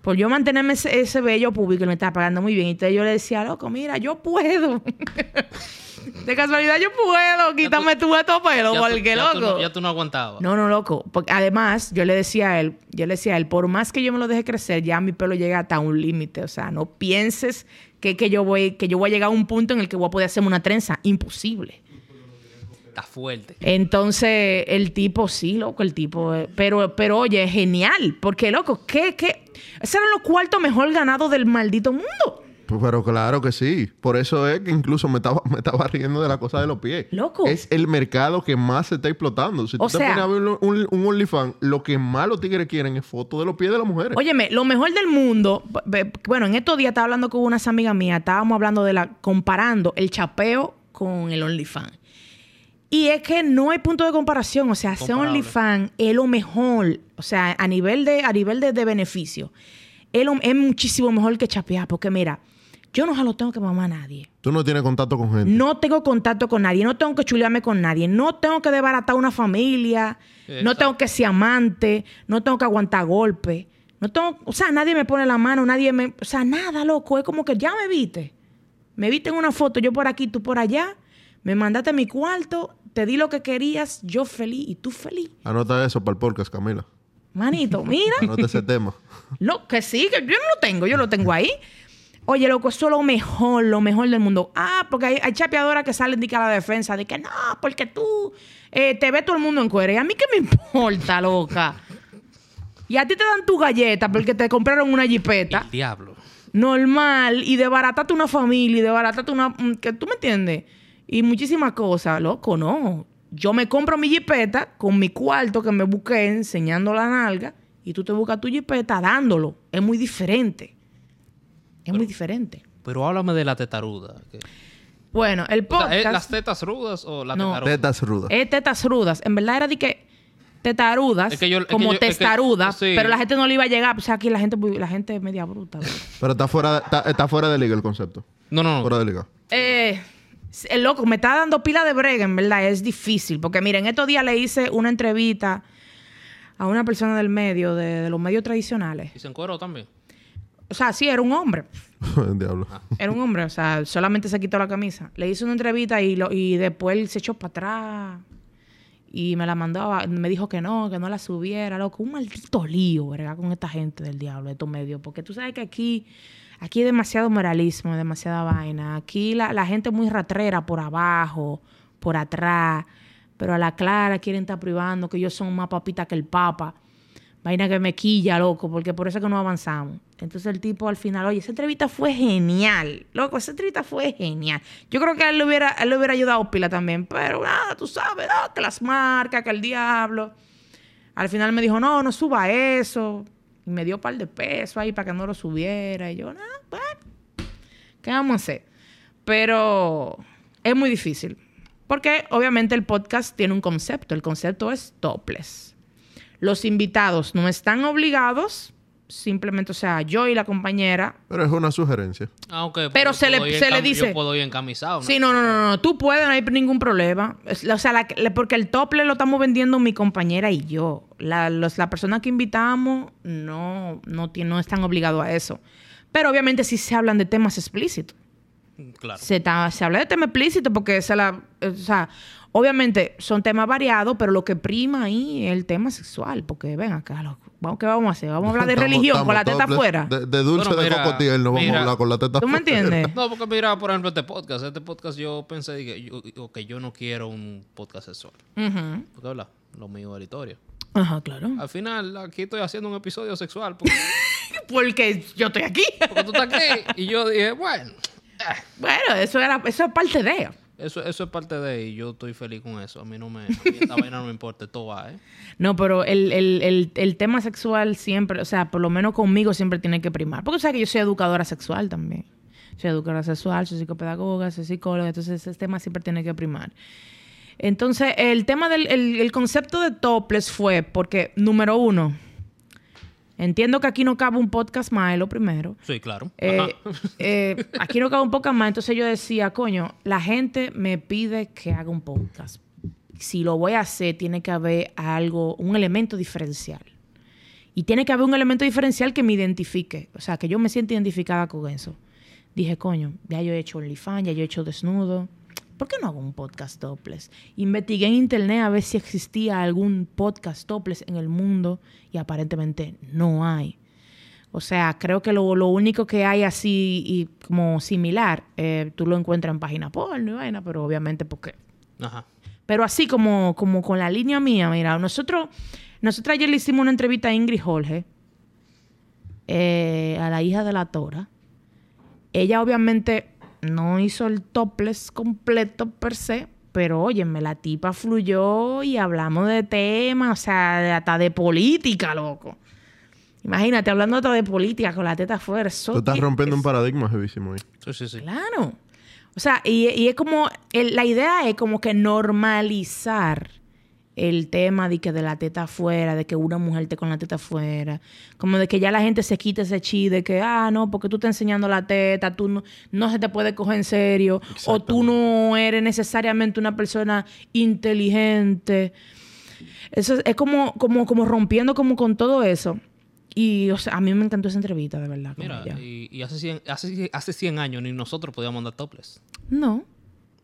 Por yo mantenerme ese, ese bello público, él me estaba pagando muy bien. Y entonces yo le decía, loco, mira, yo puedo. de casualidad yo puedo, quítame tú estos pelos, Ya tú- porque ya tú loco. no- ya tú no aguantabas. No, no, loco. Porque además, yo le decía a él, yo le decía a él, por más que yo me lo deje crecer, ya mi pelo llega hasta un límite. O sea, no pienses que, que yo voy, que yo voy a llegar a un punto en el que voy a poder hacerme una trenza. Imposible. Está fuerte. Entonces, el tipo, sí, loco, el tipo. eh, Pero, pero oye, es genial. Porque, loco, ¿qué, qué? Ese eran los cuartos mejor ganados del maldito mundo. Pues, Pero claro que sí. Por eso es que incluso me estaba, me estaba riendo de la cosa de los pies. Loco. Es el mercado que más se está explotando. Si tú O te sea- pones a ver un, un, un OnlyFans, lo que más los tigres quieren es fotos de los pies de las mujeres. Óyeme, lo mejor del mundo, bueno, en estos días estaba hablando con unas amigas mías, estábamos hablando de la, comparando el chapeo con el OnlyFans. Y es que no hay punto de comparación, o sea, hacer. OnlyFans es lo mejor, o sea, a nivel de, a nivel de, de beneficio, es, lo- es muchísimo mejor que chapear, porque mira, yo no lo tengo que mamar a nadie. Tú no tienes contacto con gente. No tengo contacto con nadie, no tengo que chulearme con nadie, no tengo que desbaratar una familia, no tengo que ser amante, no tengo que aguantar golpes, no tengo, o sea, nadie me pone la mano, nadie me, o sea, nada, loco, es como que ya me viste. Me viste en una foto, yo por aquí, tú por allá, me mandaste a mi cuarto, te di lo que querías, yo feliz y tú feliz. Anota eso para el podcast, Camila. Manito, mira, Anota ese tema. lo que sí, que yo no lo tengo, yo lo tengo ahí. Oye, loco, eso es lo mejor, lo mejor del mundo. Ah, porque hay, hay chapeadoras que salen de que a la defensa, de que no, porque tú eh, te ve todo el mundo en cuero. ¿Y a mí qué me importa, loca? Y a ti te dan tu galleta porque te compraron una jipeta El diablo. normal y desbaratarte una familia y desbaratarte una... mm, que ¿Tú me entiendes? Y muchísimas cosas, loco, no. Yo me compro mi jipeta con mi cuarto que me busqué enseñando la nalga y tú te buscas tu jipeta dándolo. Es muy diferente. Es muy diferente. Pero háblame de la tetaruda. que- Bueno, el O sea, podcast... ¿es ¿Las tetas rudas o la No. tetaruda? Tetas rudas. Es tetas rudas. En verdad era de que tetarudas, Es que yo- es que como es que- sí. pero la gente no le iba a llegar. O sea, aquí la gente, la gente es media bruta. bro. Pero está fuera, de, está, está fuera de liga el concepto. No, no, no. Fuera de liga. Eh, el loco, me está dando pila de brega, en verdad, es difícil. Porque miren, estos días le hice una entrevista a una persona del medio, de, de los medios tradicionales. ¿Y se encueró también? O sea, sí, era un hombre. Diablo. Era un hombre, o sea, solamente se quitó la camisa. Le hice una entrevista y, lo, y después él se echó para atrás. Y me la mandó, a- me dijo que no, que no la subiera, loco. Un maldito lío, ¿verdad? Con esta gente del diablo, de estos medios. Porque tú sabes que aquí, aquí hay demasiado moralismo, demasiada vaina. Aquí la, la gente muy ratrera por abajo, por atrás. Pero a la clara quieren estar privando que ellos son más papitas que el papa. Vaina que me quilla, loco, porque por eso es que no avanzamos. Entonces el tipo al final, oye, esa entrevista fue genial. Loco, esa entrevista fue genial. Yo creo que él le hubiera, a él le hubiera ayudado pila también. Pero nada, tú sabes, ¿no? que las marcas, que el diablo. Al final me dijo, no, no suba eso. Me dio un par de pesos ahí para que no lo subiera. Y yo, nada, bueno. ¿Qué vamos a hacer? Pero es muy difícil. Porque obviamente el podcast tiene un concepto. El concepto es topless. Los invitados no están obligados, simplemente, o sea, yo y la compañera. Pero es una sugerencia. Aunque Pero yo se le- se le dice- Yo puedo ir encamisado. ¿no? Sí, no, no, no, no. Tú puedes, no hay ningún problema. O sea, la- la- porque el topless lo estamos vendiendo mi compañera y yo. La, los, la persona que invitamos no, no, tiene- no están obligados a eso. Pero obviamente sí se hablan de temas explícitos. Claro. Se, ta- se habla de tema explícito porque se la, o sea, obviamente son temas variados, pero lo que prima ahí es el tema sexual. Porque ven acá, loco. Vamos, ¿qué vamos a hacer? Vamos a hablar de Estamos- religión con la teta afuera. De, de dulce Bueno, de mira, coco tierno, vamos mira. a hablar con la teta ¿Tú me afuera. entiendes? No, porque mira, por ejemplo, este podcast. Este podcast yo pensé que yo, que yo no quiero un podcast sexual. Ujú. Porque, ¿verdad? Lo mío historia. Ajá, claro. Al final, aquí estoy haciendo un episodio sexual. Porque, Porque yo estoy aquí. porque tú estás aquí. Y yo dije, bueno, Bueno, eso era, eso es parte de. Eso, eso es parte de y yo estoy feliz con eso. A mí no me... A mí esta vaina no me importa. Todo va, ¿eh? No, pero el, el, el, el tema sexual siempre, o sea, por lo menos conmigo siempre tiene que primar. Porque o sea que yo soy educadora sexual también. Soy educadora sexual, soy psicopedagoga, soy psicóloga, entonces ese tema siempre tiene que primar. Entonces, el tema del el, el concepto de topless fue porque, número uno, entiendo que aquí no cabe un podcast más, es lo primero. Sí, claro. Eh, eh, aquí no cabe un podcast más, entonces yo decía, coño, la gente me pide que haga un podcast. Si lo voy a hacer, tiene que haber algo, un elemento diferencial. Y tiene que haber un elemento diferencial que me identifique. O sea, que yo me sienta identificada con eso. Dije, coño, ya yo he hecho OnlyFans, ya yo he hecho desnudo. ¿Por qué no hago un podcast topless? Investigué en internet a ver si existía algún podcast topless en el mundo y aparentemente no hay. O sea, creo que lo, lo único que hay así y como similar, eh, tú lo encuentras en página porno y vaina, pero obviamente porque... Ajá. Pero así como, como con la línea mía, mira, nosotros, nosotros ayer le hicimos una entrevista a Ingrid Jorge, eh, a la hija de la Tora. Ella obviamente no hizo el topless completo per se, pero óyeme, la tipa fluyó y hablamos de temas, o sea, de- hasta de política, loco. Imagínate, hablando hasta de política con la teta afuera. eso Tú estás es- rompiendo un paradigma jevísimo ahí. Sí, sí, sí. Claro. O sea, y, y es como, el- la idea es como que normalizar el tema de que de la teta afuera, de que una mujer esté con la teta afuera, como de que ya la gente se quite ese chi de que, ah, no, porque tú estás enseñando la teta, tú no, no se te puede coger en serio, o tú no eres necesariamente una persona inteligente. Eso es, es como, como, como rompiendo como con todo eso. Y, o sea, a mí me encantó esa entrevista, de verdad. Mira, y hace, 100, hace, hace 100 años ni nosotros podíamos andar topless. No.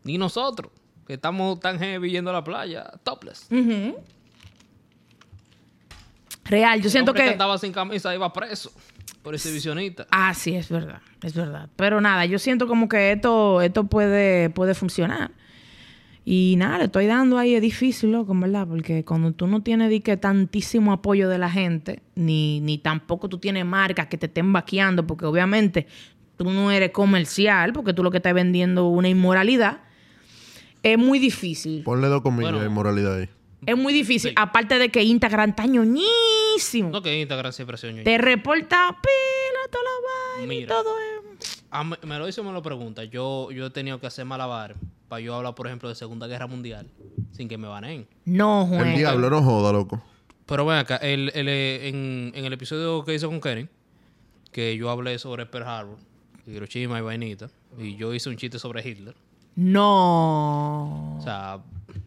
Ni nosotros, que estamos tan heavy yendo a la playa, topless. Real, yo siento hombre que... andaba sin camisa iba preso por exhibicionista. Ah, sí, es verdad, es verdad. Pero nada, yo siento como que esto, esto puede, puede funcionar. Y nada, le estoy dando ahí, es difícil, loco, en verdad, porque cuando tú no tienes di que tantísimo apoyo de la gente, ni, ni tampoco tú tienes marcas que te estén vaqueando, porque obviamente tú no eres comercial, porque tú lo que estás vendiendo es una inmoralidad, es muy difícil. Ponle dos comillas Bueno. de moralidad ahí. Es muy difícil. Sí. Aparte de que Instagram está ñoñísimo. No que Instagram siempre ha sido. Te reporta pila, toda la vaina y todo es... Ah, me, me lo hizo, me lo pregunta. Yo, yo he tenido que hacer malabar para yo hablar, por ejemplo, de Segunda Guerra Mundial sin que me baneen. No, El Juan. diablo no joda, loco. Pero ven acá, el, el, eh, en, en el episodio que hice con Karen, que yo hablé sobre Pearl Harbor, Hiroshima y vainita, y yo hice un chiste sobre Hitler. No. O sea,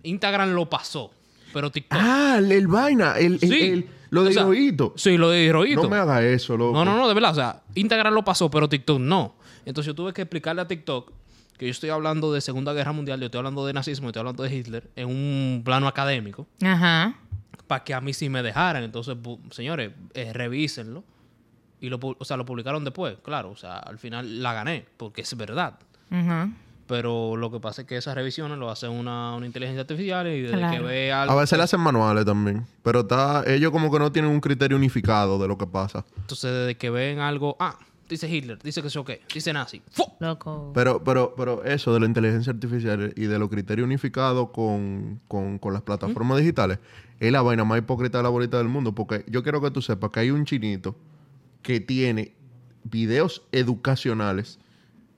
Instagram lo pasó, pero TikTok. Ah, el, el vaina, el, el- Sí. el- lo de O sea, Hirohito. Sí, lo de Hirohito. No me haga eso, loco. No, no, no, de verdad. O sea, Instagram lo pasó, pero TikTok no. Entonces yo tuve que explicarle a TikTok que yo estoy hablando de Segunda Guerra Mundial, yo estoy hablando de nazismo, yo estoy hablando de Hitler en un plano académico Ajá. para que a mí sí me dejaran. Entonces, señores, eh, revísenlo. Y lo, o sea, lo publicaron después, claro. O sea, al final la gané, porque es verdad. Ajá. Pero lo que pasa es que esas revisiones lo hace una, una inteligencia artificial y desde Claro. que ve algo... A veces le hacen manuales también. Pero está, ellos como que no tienen un criterio unificado de lo que pasa. Entonces, desde que ven algo... Ah, dice Hitler, dice que sé qué, dice nazi. ¡Fu! Loco. Pero, pero, pero eso de la inteligencia artificial y de los criterios unificados con, con- con las plataformas digitales es la vaina más hipócrita de la bolita del mundo. Porque yo quiero que tú sepas que hay un chinito que tiene videos educacionales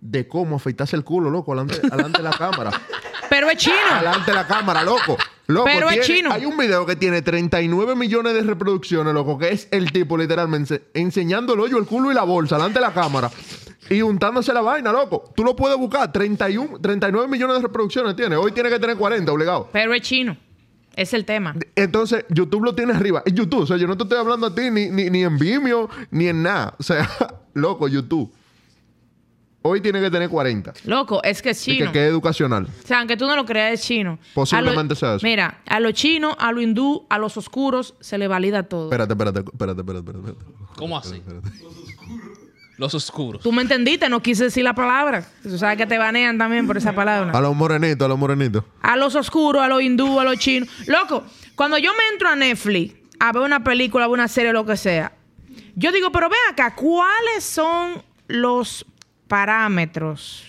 de cómo afeitarse el culo, loco, alante, alante de la cámara. Pero es chino. Alante de la cámara, loco. Loco, Pero es chino. Hay un video que tiene 39 millones de reproducciones, loco, que es el tipo literalmente enseñando el hoyo, el culo y la bolsa delante de la cámara y untándose la vaina, loco. Tú lo puedes buscar, 31, 39 millones de reproducciones tiene. Hoy tiene que tener 40, obligado. Pero es chino. Es el tema. Entonces, YouTube lo tiene arriba. Es YouTube. O sea, yo no te estoy hablando a ti ni, ni, ni en Vimeo, ni en nada. O sea, loco, YouTube. Hoy tiene que tener 40. Loco, es que es Y chino. que, que es educacional. O sea, aunque tú no lo creas, es chino. Posiblemente A lo- sea eso. Mira, a los chinos, a los hindú, a los oscuros, se le valida todo. Espérate, espérate, espérate, espérate, espérate. espérate. ¿Cómo así? Los oscuros. Tú me entendiste, no quise decir la palabra. Tú sabes que te banean también por esa palabra. A los morenitos, a los morenitos. A los oscuros, a los hindú, a los chinos. Loco, cuando yo me entro a Netflix a ver una película, una serie, lo que sea, yo digo, pero ven acá, ¿cuáles son los parámetros?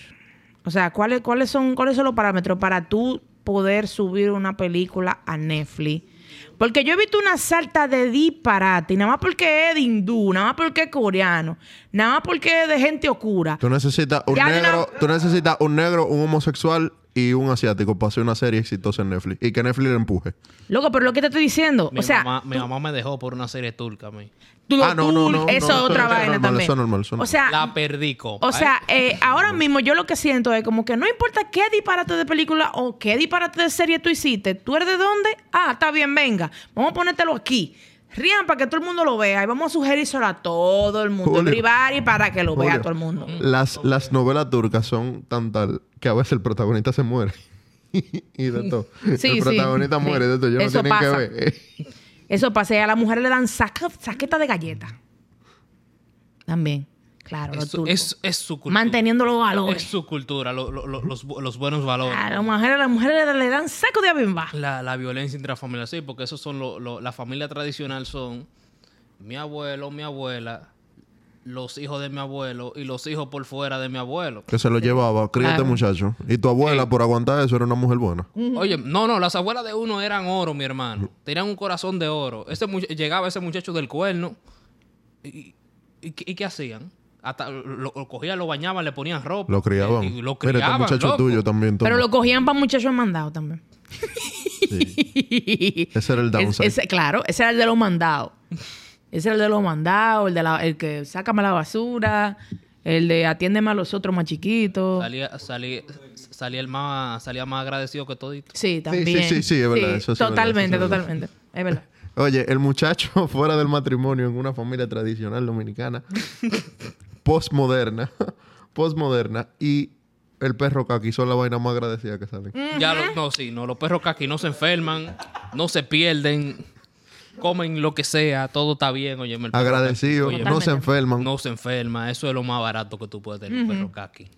O sea, ¿cuáles, cuáles, son, ¿cuáles son los parámetros para tú poder subir una película a Netflix? Porque yo he visto una salta de disparate, y nada más porque es de hindú, nada más porque es coreano, nada más porque es de gente oscura. Tú necesitas un Ya negro, una- tú necesitas un negro, un homosexual y un asiático para hacer una serie exitosa en Netflix. Y que Netflix le empuje. Loco, pero lo que te estoy diciendo, Mi, o sea, mamá, mi mamá me dejó por una serie turca a mí. Tú- Ah, no, no, Eso es otra vaina normal, también. eso es normal, eso es O sea, La perdí, compa. o sea, ¿eh? eh, ahora mismo yo lo que siento es como que no importa qué disparate de película o qué disparate de serie tú hiciste, ¿tú eres de dónde? Ah, está bien, venga, vamos a ponértelo aquí. Rían para que todo el mundo lo vea y vamos a sugerírselo a todo el mundo. Julio. Everybody para que lo vea todo el mundo. Las, las novelas turcas son tan tal que a veces el protagonista se muere. y de todo. Sí, el protagonista sí. muere de todo. No Eso tienen pasa. que ver. Eso pasa y a las mujeres le dan saca, saqueta de galleta. También. Claro, los Es, turcos. es, es su cultura. Manteniendo los Es valores. su cultura, lo- lo- lo- los, los buenos valores. A las mujeres, las mujeres le dan saco de abimba. La, la violencia intrafamiliar, sí, porque esos son lo, lo- la familia tradicional son mi abuelo, mi abuela, los hijos de mi abuelo y los hijos por fuera de mi abuelo. Que se lo llevaba. Críate, Claro. muchacho. Y tu abuela, por aguantar eso, era una mujer buena. Oye, no, no, las abuelas de uno eran oro, mi hermano. Tenían un corazón de oro. Ese much- llegaba ese muchacho del cuerno y, y, ¿qué- y qué hacían? Hasta lo, lo cogían, lo bañaban, le ponían ropa. Lo criaban. Y lo Mira, este criaban, muchacho loco. tuyo también. toma. Pero lo cogían para muchachos mandados también. Sí. Ese era el downside. Es- ese- claro, ese era el de los mandados. Ese era el de los mandados, el, de la, el que sácame la basura, el de atiéndeme a los otros más chiquitos. Salía, salía, salía el más, salía más agradecido que todito. Sí, sí, también. sí, sí, es verdad, eso sí es verdad, totalmente, eso sí es verdad. totalmente. Es verdad. Oye, el muchacho fuera del matrimonio en una familia tradicional dominicana, postmoderna, postmoderna, y el perro caqui son la vaina más agradecida que salen. Ya lo- no, sí, no, los perros caqui no se enferman, no se pierden, comen lo que sea, todo está bien, oye. Agradecidos, Oye, no se enferman. No se enferma, eso es lo más barato que tú puedes tener, un perro caqui.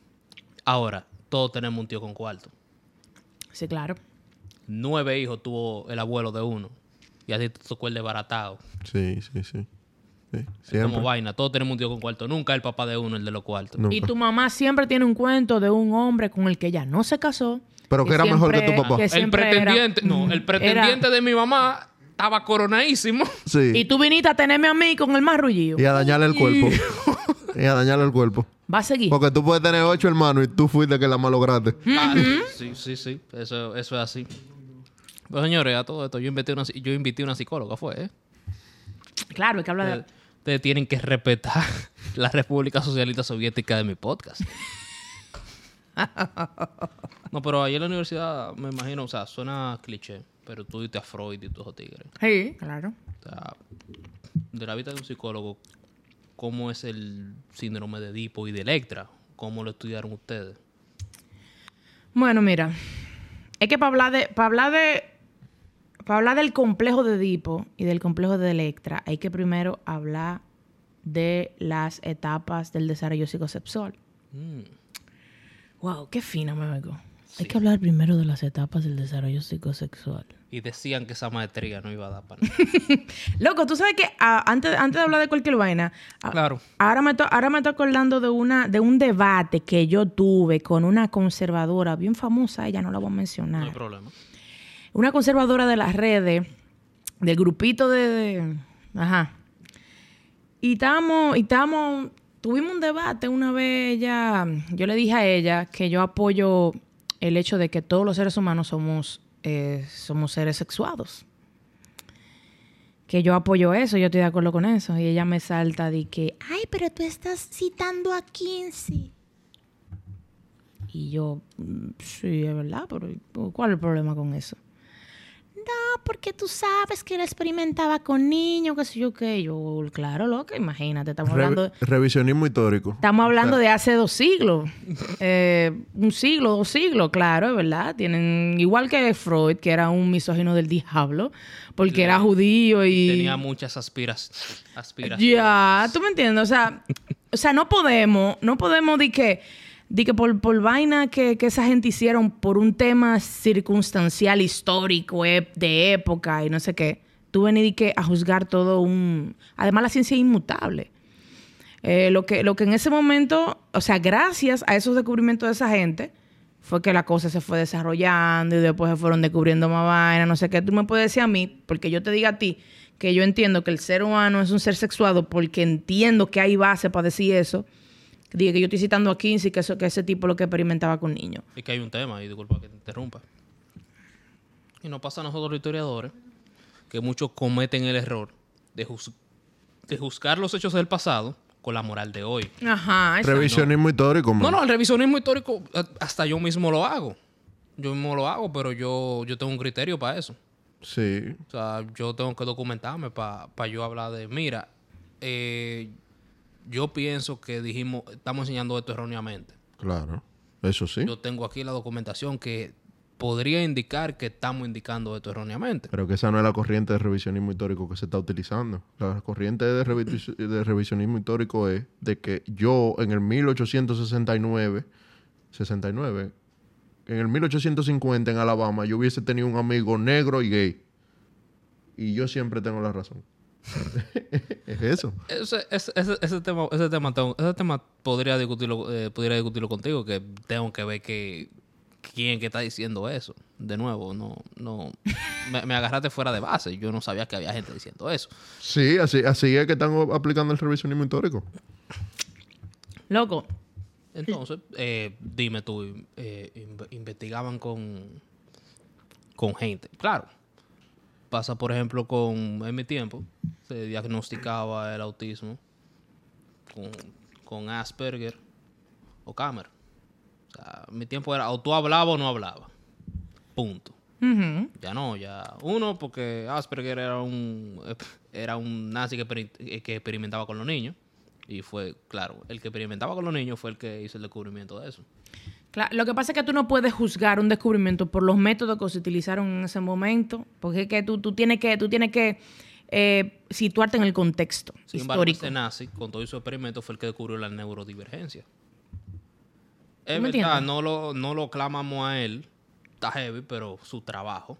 Ahora, todos tenemos un tío con cuarto. Sí, claro. Nueve hijos tuvo el abuelo de uno. Y a ti te tocó el desbaratado. Sí, sí, sí. Sí, como vaina. Todos tenemos un tío con cuarto. Nunca el papá de uno, el de los cuartos. Nunca. Y tu mamá siempre tiene un cuento de un hombre con el que ella no se casó. Pero que era mejor que tu papá. que El era- pretendiente, no, el pretendiente Era- de mi mamá estaba coronadísimo. Sí. Y tú viniste a tenerme a mí con el más rullillo. Y a dañarle el cuerpo. y a dañarle el cuerpo. Va a seguir. Porque tú puedes tener ocho hermanos y tú fuiste que la malograste. Ah, sí, sí, sí. Eso, eso es así. Pues señores, a todo esto, yo invité una, yo invité una psicóloga, fue, ¿eh? Claro, hay que hablar de... Ustedes, tienen que respetar la República Socialista Soviética de mi podcast. No, pero ahí en la universidad, me imagino, o sea, suena cliché, pero tú diste a Freud y todos esos tigres. Sí, claro. O sea, de la vista de un psicólogo, ¿cómo es el síndrome de Edipo y de Electra? ¿Cómo lo estudiaron ustedes? Bueno, mira. Es que para hablar de... Para hablar de... Para hablar del complejo de Edipo y del complejo de Electra, hay que primero hablar de las etapas del desarrollo psicosexual. Mm. Wow, qué fina me vengo. Hay que hablar primero de las etapas del desarrollo psicosexual. Y decían que esa maestría no iba a dar para nada. Loco, tú sabes que ah, antes, antes de hablar de cualquier vaina, ah, Claro. ahora me, to- ahora me estoy acordando de, una, de un debate que yo tuve con una conservadora bien famosa, ella no la voy a No mencionar. hay problema. Una conservadora de las redes, del grupito de... ajá. Y estábamos, y estábamos tuvimos un debate una vez, ella, yo le dije a ella que yo apoyo el hecho de que todos los seres humanos somos, eh, somos seres sexuados. Que yo apoyo eso, yo estoy de acuerdo con eso. Y ella me salta de que, ay, pero tú estás citando a 15. Y yo, "Mm, sí, es verdad, pero ¿cuál es el problema con eso? No, porque tú sabes que él experimentaba con niños, qué sé yo qué. Yo, claro, loca, imagínate, estamos Re- hablando... revisionismo histórico. Estamos hablando de hace dos siglos. Eh, un siglo, dos siglos, claro, es verdad. Tienen, igual que Freud, que era un misógino del diablo, porque era judío y. Tenía muchas aspiras, aspiraciones. Ya, tú me entiendes. O sea, o sea, no podemos, no podemos de que, que por, por vaina que, que esa gente hicieron por un tema circunstancial, histórico, de época y no sé qué, tú venís que a juzgar todo un. Además, la ciencia es inmutable. Eh, lo, que, lo que en ese momento, o sea, gracias a esos descubrimientos de esa gente, fue que la cosa se fue desarrollando y después se fueron descubriendo más vainas, no sé qué. Tú me puedes decir a mí, porque yo te diga a ti que yo entiendo que el ser humano es un ser sexuado porque entiendo que hay base para decir eso. Diga que yo estoy citando a Kinsey, que, eso, que ese tipo lo que experimentaba con niños. Y que hay un tema, y disculpa que te interrumpa. Y nos pasa a nosotros los historiadores que muchos cometen el error de, juz- de juzgar los hechos del pasado con la moral de hoy. Ajá, exacto. Revisionismo histórico, No, man. no, el revisionismo histórico hasta yo mismo lo hago. Yo mismo lo hago, pero yo, yo tengo un criterio para eso. Sí. O sea, yo tengo que documentarme para yo hablar de, mira, eh, yo pienso que dijimos, estamos enseñando esto erróneamente. Claro. Eso sí. Yo tengo aquí la documentación que podría indicar que estamos indicando esto erróneamente. Pero que esa no es la corriente de revisionismo histórico que se está utilizando. La corriente de, revi- de revisionismo histórico es de que yo en el 1869, 69, en el 1850 en Alabama, yo hubiese tenido un amigo negro y gay. Y yo siempre tengo la razón. es eso. Ese, ese, ese, ese tema, ese tema, tengo- ese tema podría discutirlo, eh, podría discutirlo contigo, que tengo que ver que quién que está diciendo eso. De nuevo, no, no, me, me agarraste fuera de base. Yo no sabía que había gente diciendo eso. Sí, así, así es que están aplicando el revisionismo histórico. Loco, Entonces, eh, dime tú, eh, inve- investigaban con, con gente. Claro, pasa por ejemplo con, en mi tiempo, se diagnosticaba el autismo con, con Asperger o Camer. O sea, en mi tiempo era o tú hablabas o no hablabas. Punto. Ya no, ya uno porque Asperger era un era un nazi que, que experimentaba con los niños y fue claro, el que experimentaba con los niños fue el que hizo el descubrimiento de eso. Lo que pasa es que tú no puedes juzgar un descubrimiento por los métodos que se utilizaron en ese momento, porque es que tú, tú tienes que, tú tienes que eh, situarte en el contexto Sin embargo, histórico. este nazi con todo su experimento fue el que descubrió la neurodivergencia. Es ¿Tú me verdad, entiendes? no lo, no lo clamamos a él, está heavy, pero su trabajo.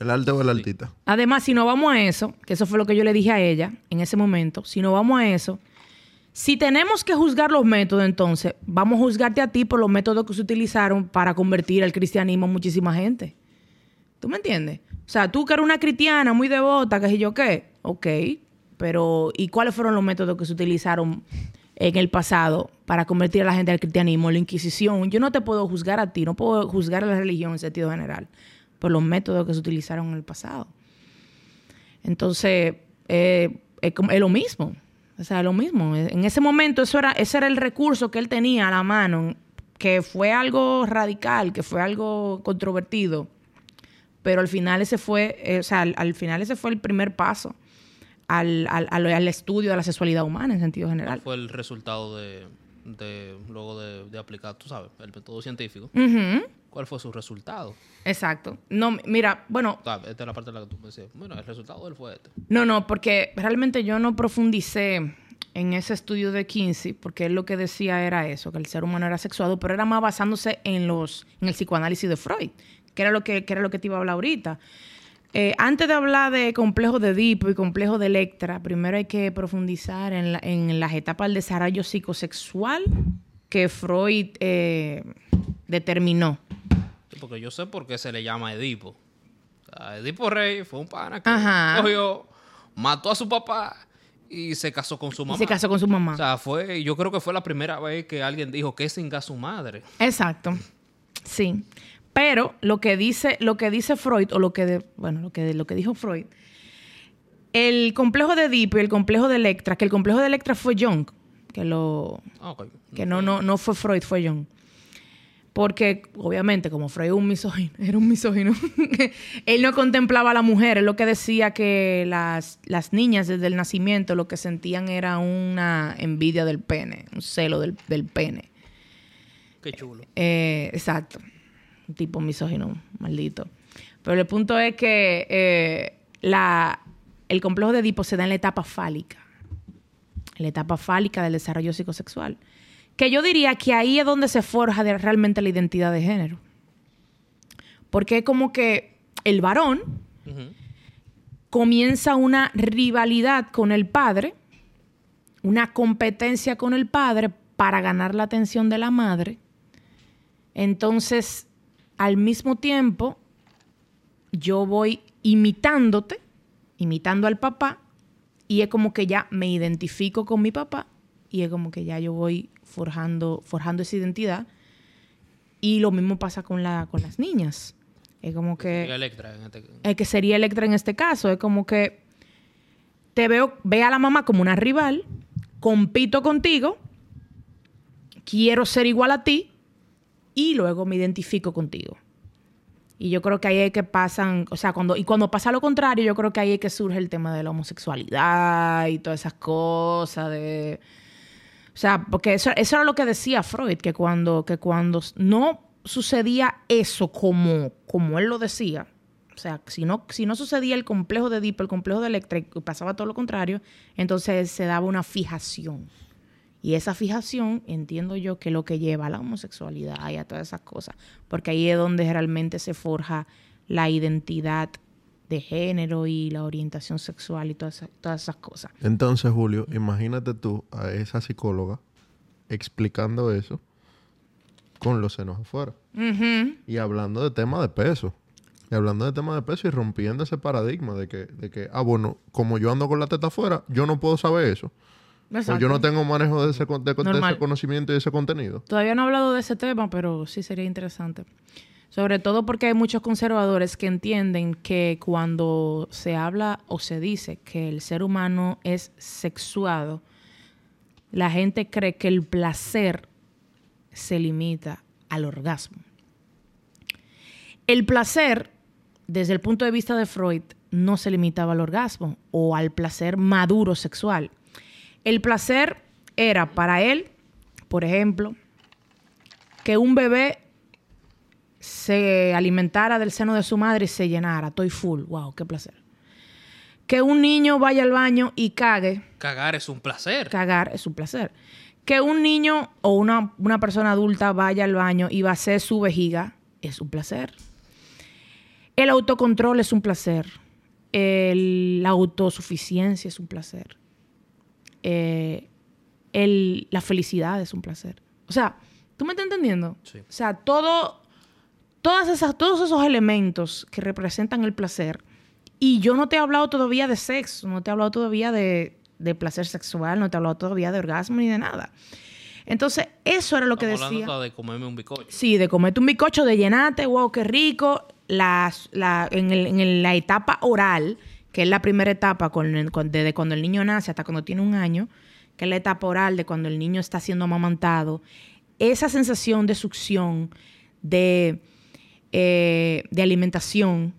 El arte o el artista. Además, si no vamos a eso, que eso fue lo que yo le dije a ella en ese momento, si no vamos a eso, si tenemos que juzgar los métodos, entonces vamos a juzgarte a ti por los métodos que se utilizaron para convertir al cristianismo a muchísima gente. ¿Tú me entiendes? O sea, tú que eres una cristiana muy devota, que sé yo qué, ok, pero ¿y cuáles fueron los métodos que se utilizaron en el pasado para convertir a la gente al cristianismo, la Inquisición? Yo no te puedo juzgar a ti, no puedo juzgar a la religión en sentido general por los métodos que se utilizaron en el pasado. Entonces, eh, es lo mismo. O sea, lo mismo. En ese momento, eso era, ese era el recurso que él tenía a la mano, que fue algo radical, que fue algo controvertido. Pero al final ese fue, eh, o sea, al, al final ese fue el primer paso al, al- al- estudio de la sexualidad humana en sentido general. Fue el resultado de, de luego de, de aplicar, tú sabes, el método científico. Ujú, ¿Cuál fue su resultado? Exacto. No, mira, bueno, esta es la parte en la que tú me decías, bueno, el resultado de él fue este. No, no, porque realmente yo no profundicé en ese estudio de Kinsey, porque él lo que decía era eso, que el ser humano era sexuado, pero era más basándose en los, en el psicoanálisis de Freud, que era lo que, que era lo que te iba a hablar ahorita. Eh, antes de hablar de complejo de Edipo y complejo de Electra, primero hay que profundizar en, la- en las etapas del desarrollo psicosexual que Freud eh, determinó. Porque yo sé por qué se le llama Edipo. O sea, Edipo Rey fue un pana que Ajá. cogió, mató a su papá y se casó con su mamá. Y se casó con su mamá. O sea, fue, yo creo que fue la primera vez que alguien dijo que singa su madre. Exacto. Sí. Pero lo que dice, lo que dice Freud, o lo que de- bueno, lo que, lo que dijo Freud, el complejo de Edipo y el complejo de Electra, que el complejo de Electra fue Jung, que lo, Ah, que no, no, no fue Freud, fue Jung. Porque, obviamente, como Freud era un misógino, era un misógino, él no contemplaba a la mujer. Él lo que decía que las, las niñas desde el nacimiento lo que sentían era una envidia del pene, un celo del, del pene. Qué chulo. Eh, exacto. Un tipo misógino, maldito. Pero el punto es que eh, la, el complejo de Edipo se da en la etapa fálica. En la etapa fálica del desarrollo psicosexual. Que yo diría que ahí es donde se forja de- realmente la identidad de género. Porque es como que el varón comienza una rivalidad con el padre, una competencia con el padre para ganar la atención de la madre. Entonces, al mismo tiempo, yo voy imitándote, imitando al papá, y es como que ya me identifico con mi papá, y es como que ya yo voy forjando, forjando esa identidad. Y lo mismo pasa con, la, con las niñas. Es como que Y Electra en este- el que sería Electra en este caso. Es como que te veo, ve a la mamá como una rival, compito contigo, quiero ser igual a ti y luego me identifico contigo. Y yo creo que ahí es que pasan, o sea, cuando, y cuando pasa lo contrario, yo creo que ahí es que surge el tema de la homosexualidad y todas esas cosas de... O sea, porque eso, eso era lo que decía Freud, que cuando, que cuando no sucedía eso como, como él lo decía, o sea, si no, si no sucedía el complejo de Edipo, el complejo de Electra, y pasaba todo lo contrario, entonces se daba una fijación. Y esa fijación, entiendo yo, que es lo que lleva a la homosexualidad y a todas esas cosas. Porque ahí es donde realmente se forja la identidad de género y la orientación sexual y todas esas, todas esas cosas. Entonces, Julio, imagínate tú a esa psicóloga explicando eso con los senos afuera. Y hablando de temas de peso. Y hablando de temas de peso y rompiendo ese paradigma de que, de que, ah, bueno, como yo ando con la teta afuera, yo no puedo saber eso. Pues yo Exacto. no tengo manejo de ese, de, de ese conocimiento y ese contenido. Todavía no he hablado de ese tema, pero sí sería interesante. Sobre todo porque hay muchos conservadores que entienden que cuando se habla o se dice que el ser humano es sexuado, la gente cree que el placer se limita al orgasmo. El placer, desde el punto de vista de Freud, no se limitaba al orgasmo o al placer maduro sexual. El placer era para él, por ejemplo, que un bebé se alimentara del seno de su madre y se llenara. Estoy full. Wow, qué placer. Que un niño vaya al baño y cague. Cagar es un placer. Cagar es un placer. Que un niño o una, una persona adulta vaya al baño y vacíe su vejiga es un placer. El autocontrol es un placer. El- la autosuficiencia es un placer. Eh, el- la felicidad es un placer. O sea, ¿tú me estás entendiendo? Sí. O sea, todo, todas esas, todos esos elementos que representan el placer. Y yo no te he hablado todavía de sexo, no te he hablado todavía de, de placer sexual, no te he hablado todavía de orgasmo ni de nada. Entonces, eso era lo que decía. de comerme un bizcocho. Sí, de comerte un bizcocho, de llenarte, wow, qué rico. Las- la- en, el- en el- la etapa oral, que es la primera etapa, con el- con- desde cuando el niño nace hasta cuando tiene un año, que es la etapa oral de cuando el niño está siendo amamantado, esa sensación de succión, de, eh, de alimentación,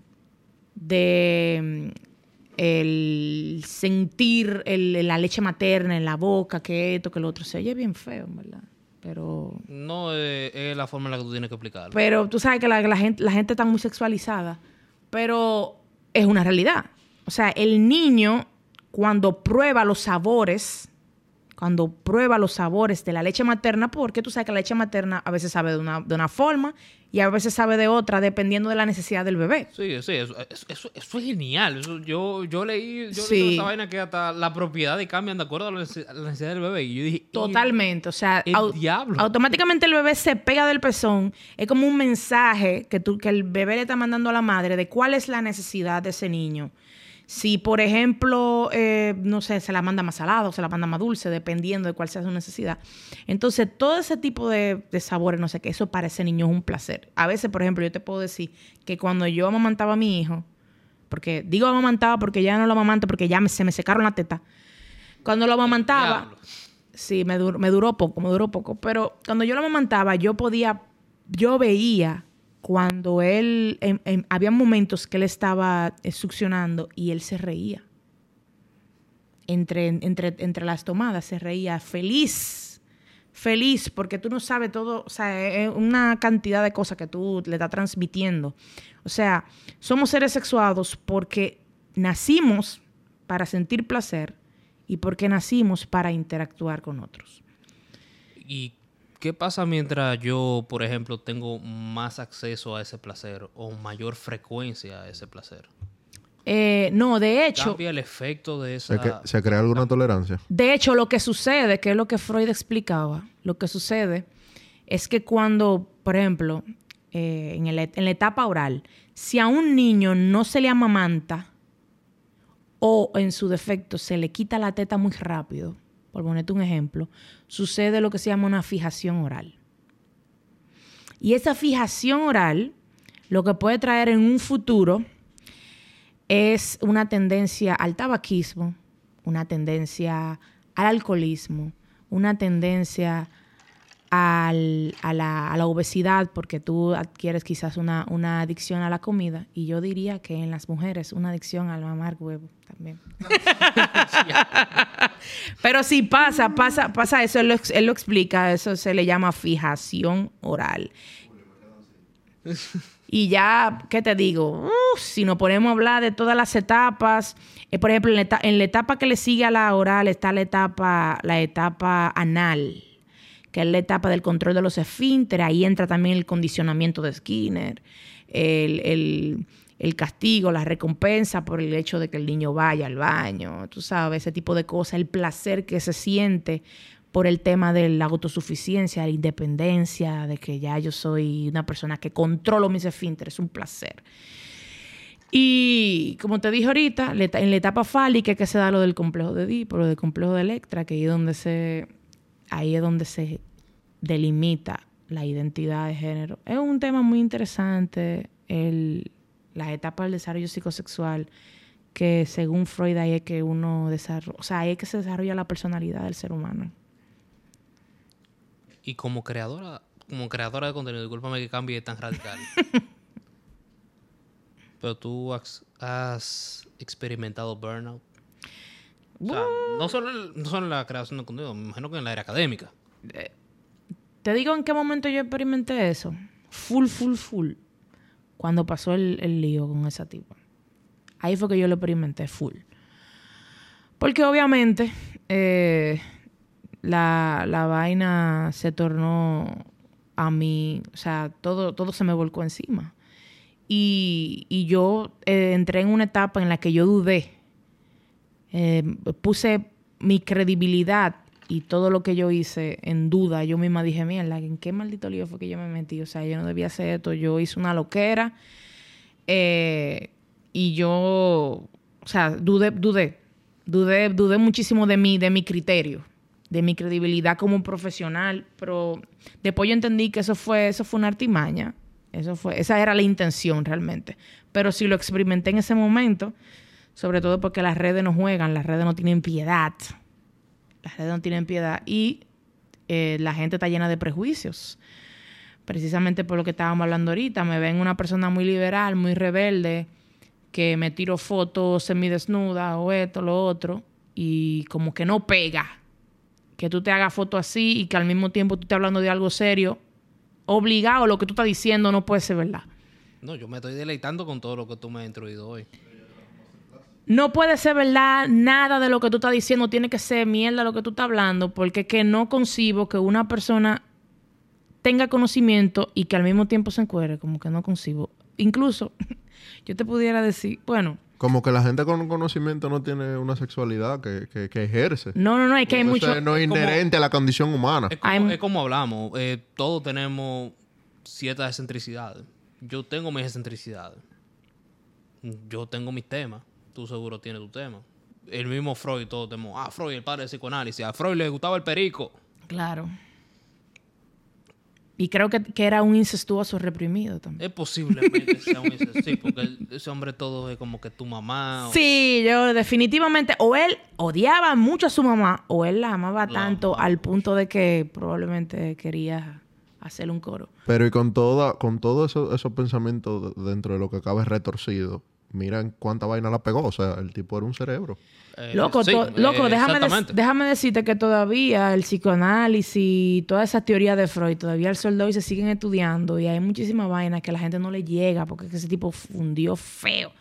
de mm, el sentir el- la leche materna en la boca, que esto, que lo otro, se oye bien feo, en verdad. Pero No eh, es la forma en la que tú tienes que explicarlo. pero tú sabes que la, la gente, la gente está muy sexualizada. Pero es una realidad. O sea, el niño, cuando prueba los sabores, cuando prueba los sabores de la leche materna, porque tú sabes que la leche materna a veces sabe de una, de una forma y a veces sabe de otra, dependiendo de la necesidad del bebé. Sí, sí, eso, eso, eso- eso es genial. Eso- yo, yo leí, yo Sí. leí esa vaina que hasta la propiedad y cambian de acuerdo a la nece- a la necesidad del bebé. Y yo dije, Totalmente, o sea, el au- diablo. automáticamente el bebé se pega del pezón. Es como un mensaje que, tú, que el bebé le está mandando a la madre de cuál es la necesidad de ese niño. Si, por ejemplo, eh, no sé, se la manda más salado, se la manda más dulce, dependiendo de cuál sea su necesidad. Entonces, todo ese tipo de, de sabores, no sé qué, eso para ese niño es un placer. A veces, por ejemplo, yo te puedo decir que cuando yo amamantaba a mi hijo, porque digo amamantaba porque ya no lo amamanta, porque ya me- se me secaron la teta. Cuando lo amamantaba, Diablo. sí, me, dur- me duró poco, me duró poco. Pero cuando yo lo amamantaba, yo podía, yo veía cuando él, había momentos que él estaba eh, succionando y él se reía. Entre, entre, entre las tomadas se reía feliz, feliz, porque tú no sabes todo, o sea, es una cantidad de cosas que tú le estás transmitiendo. O sea, somos seres sexuados porque nacimos para sentir placer y porque nacimos para interactuar con otros. ¿Y qué pasa mientras yo, por ejemplo, tengo más acceso a ese placer o mayor frecuencia a ese placer? Eh, no, de hecho, ¿Cambia el efecto de ¿Se, esa... que- se crea alguna tolerancia? de hecho, lo que sucede, que es lo que Freud explicaba, lo que sucede es que cuando, por ejemplo, eh, en, el- en la etapa oral, si a un niño no se le amamanta o en su defecto se le quita la teta muy rápido, por ponerte un ejemplo, sucede lo que se llama una fijación oral. Y esa fijación oral lo que puede traer en un futuro es una tendencia al tabaquismo, una tendencia al alcoholismo, una tendencia a, la, obesidad, porque tú adquieres quizás una, una adicción a la comida, y yo diría que en las mujeres una adicción al mamar huevo también. Pero sí pasa, pasa, pasa eso, él lo, explica, eso se le llama fijación oral. Y ya, ¿qué te digo? Uf, si nos ponemos a hablar de todas las etapas, eh, por ejemplo, en la, eta- en la etapa que le sigue a la oral está la etapa, la etapa anal, que es la etapa del control de los esfínteres. Ahí entra también el condicionamiento de Skinner, el, el- castigo, la recompensa por el hecho de que el niño vaya al baño, tú sabes, ese tipo de cosas, el placer que se siente por el tema de la autosuficiencia, la independencia, de que ya yo soy una persona que controlo mis esfínteres, es un placer. Y como te dije ahorita, en la etapa fálica que se da lo del complejo de Edipo, lo del complejo de Electra, que ahí es donde se, ahí es donde se delimita la identidad de género. Es un tema muy interesante, el, las etapas del desarrollo psicosexual, que según Freud ahí es que uno desarrolla, o sea, ahí es que se desarrolla la personalidad del ser humano. Y como creadora, como creadora de contenido, discúlpame que cambie tan radical. Pero tú has, has experimentado burnout. O sea, no solo, no solo en la creación de contenido, me imagino que en la era académica. Te digo en qué momento yo experimenté eso. Full, full, full. Cuando pasó el, el lío con esa tipa. Ahí fue que yo lo experimenté full. Porque obviamente eh, la, la vaina se tornó a mí, o sea, todo, todo se me volcó encima. Y, y yo eh, entré en una etapa en la que yo dudé. Eh, puse mi credibilidad y todo lo que yo hice en duda. Yo misma dije, mierda, ¿en qué maldito lío fue que yo me metí? O sea, yo no debía hacer esto. Yo hice una loquera. Eh, y yo, o sea, dudé, dudé. Dudé, dudé muchísimo de mí, de mi criterio, de mi credibilidad como profesional. Pero después yo entendí que eso fue, eso fue una artimaña. Eso fue, esa era la intención realmente. Pero si lo experimenté en ese momento, sobre todo porque las redes no juegan, las redes no tienen piedad. Las redes no tienen piedad y eh, la gente está llena de prejuicios. Precisamente por lo que estábamos hablando ahorita, me ven una persona muy liberal, muy rebelde, que me tiro fotos semidesnuda o esto, lo otro, y como que no pega. Que tú te hagas fotos así y que al mismo tiempo tú estés hablando de algo serio, obligado, lo que tú estás diciendo no puede ser verdad. No, yo me estoy deleitando con todo lo que tú me has introducido hoy. No puede ser verdad nada de lo que tú estás diciendo, tiene que ser mierda lo que tú estás hablando, porque es que no concibo que una persona tenga conocimiento y que al mismo tiempo se encuere, como que no concibo. Incluso, yo te pudiera decir, bueno, Como que la gente con conocimiento no tiene una sexualidad que, que, que ejerce. no, no, no, es que hay Eso mucho... no es como- inherente a la condición humana. Es como, I'm- es como hablamos, eh, todos tenemos ciertas excentricidades. Yo tengo mis excentricidades. Yo tengo mis temas. Tú seguro tienes tu tema. El mismo Freud, todo temo. Ah, Freud, el padre del psicoanálisis. A Freud le gustaba el perico. Claro. Y creo que, que era un incestuoso reprimido también. Es posiblemente sea un incesto, Sí, porque ese hombre todo es como que tu mamá. o- Sí, yo definitivamente, o él odiaba mucho a su mamá, o él la amaba La tanto al punto de que probablemente quería hacerle un coro. Pero y con toda, con todos eso- esos pensamientos de- dentro de lo que cabe retorcido, miran cuánta vaina la pegó. O sea, el tipo era un cerebro. eh, Loco, sí, to- loco eh, déjame, déjame decirte que todavía el psicoanálisis y toda esa teoría de Freud, todavía el sol de hoy se siguen estudiando y hay muchísimas vainas que a la gente no le llega porque es que ese tipo fundió feo.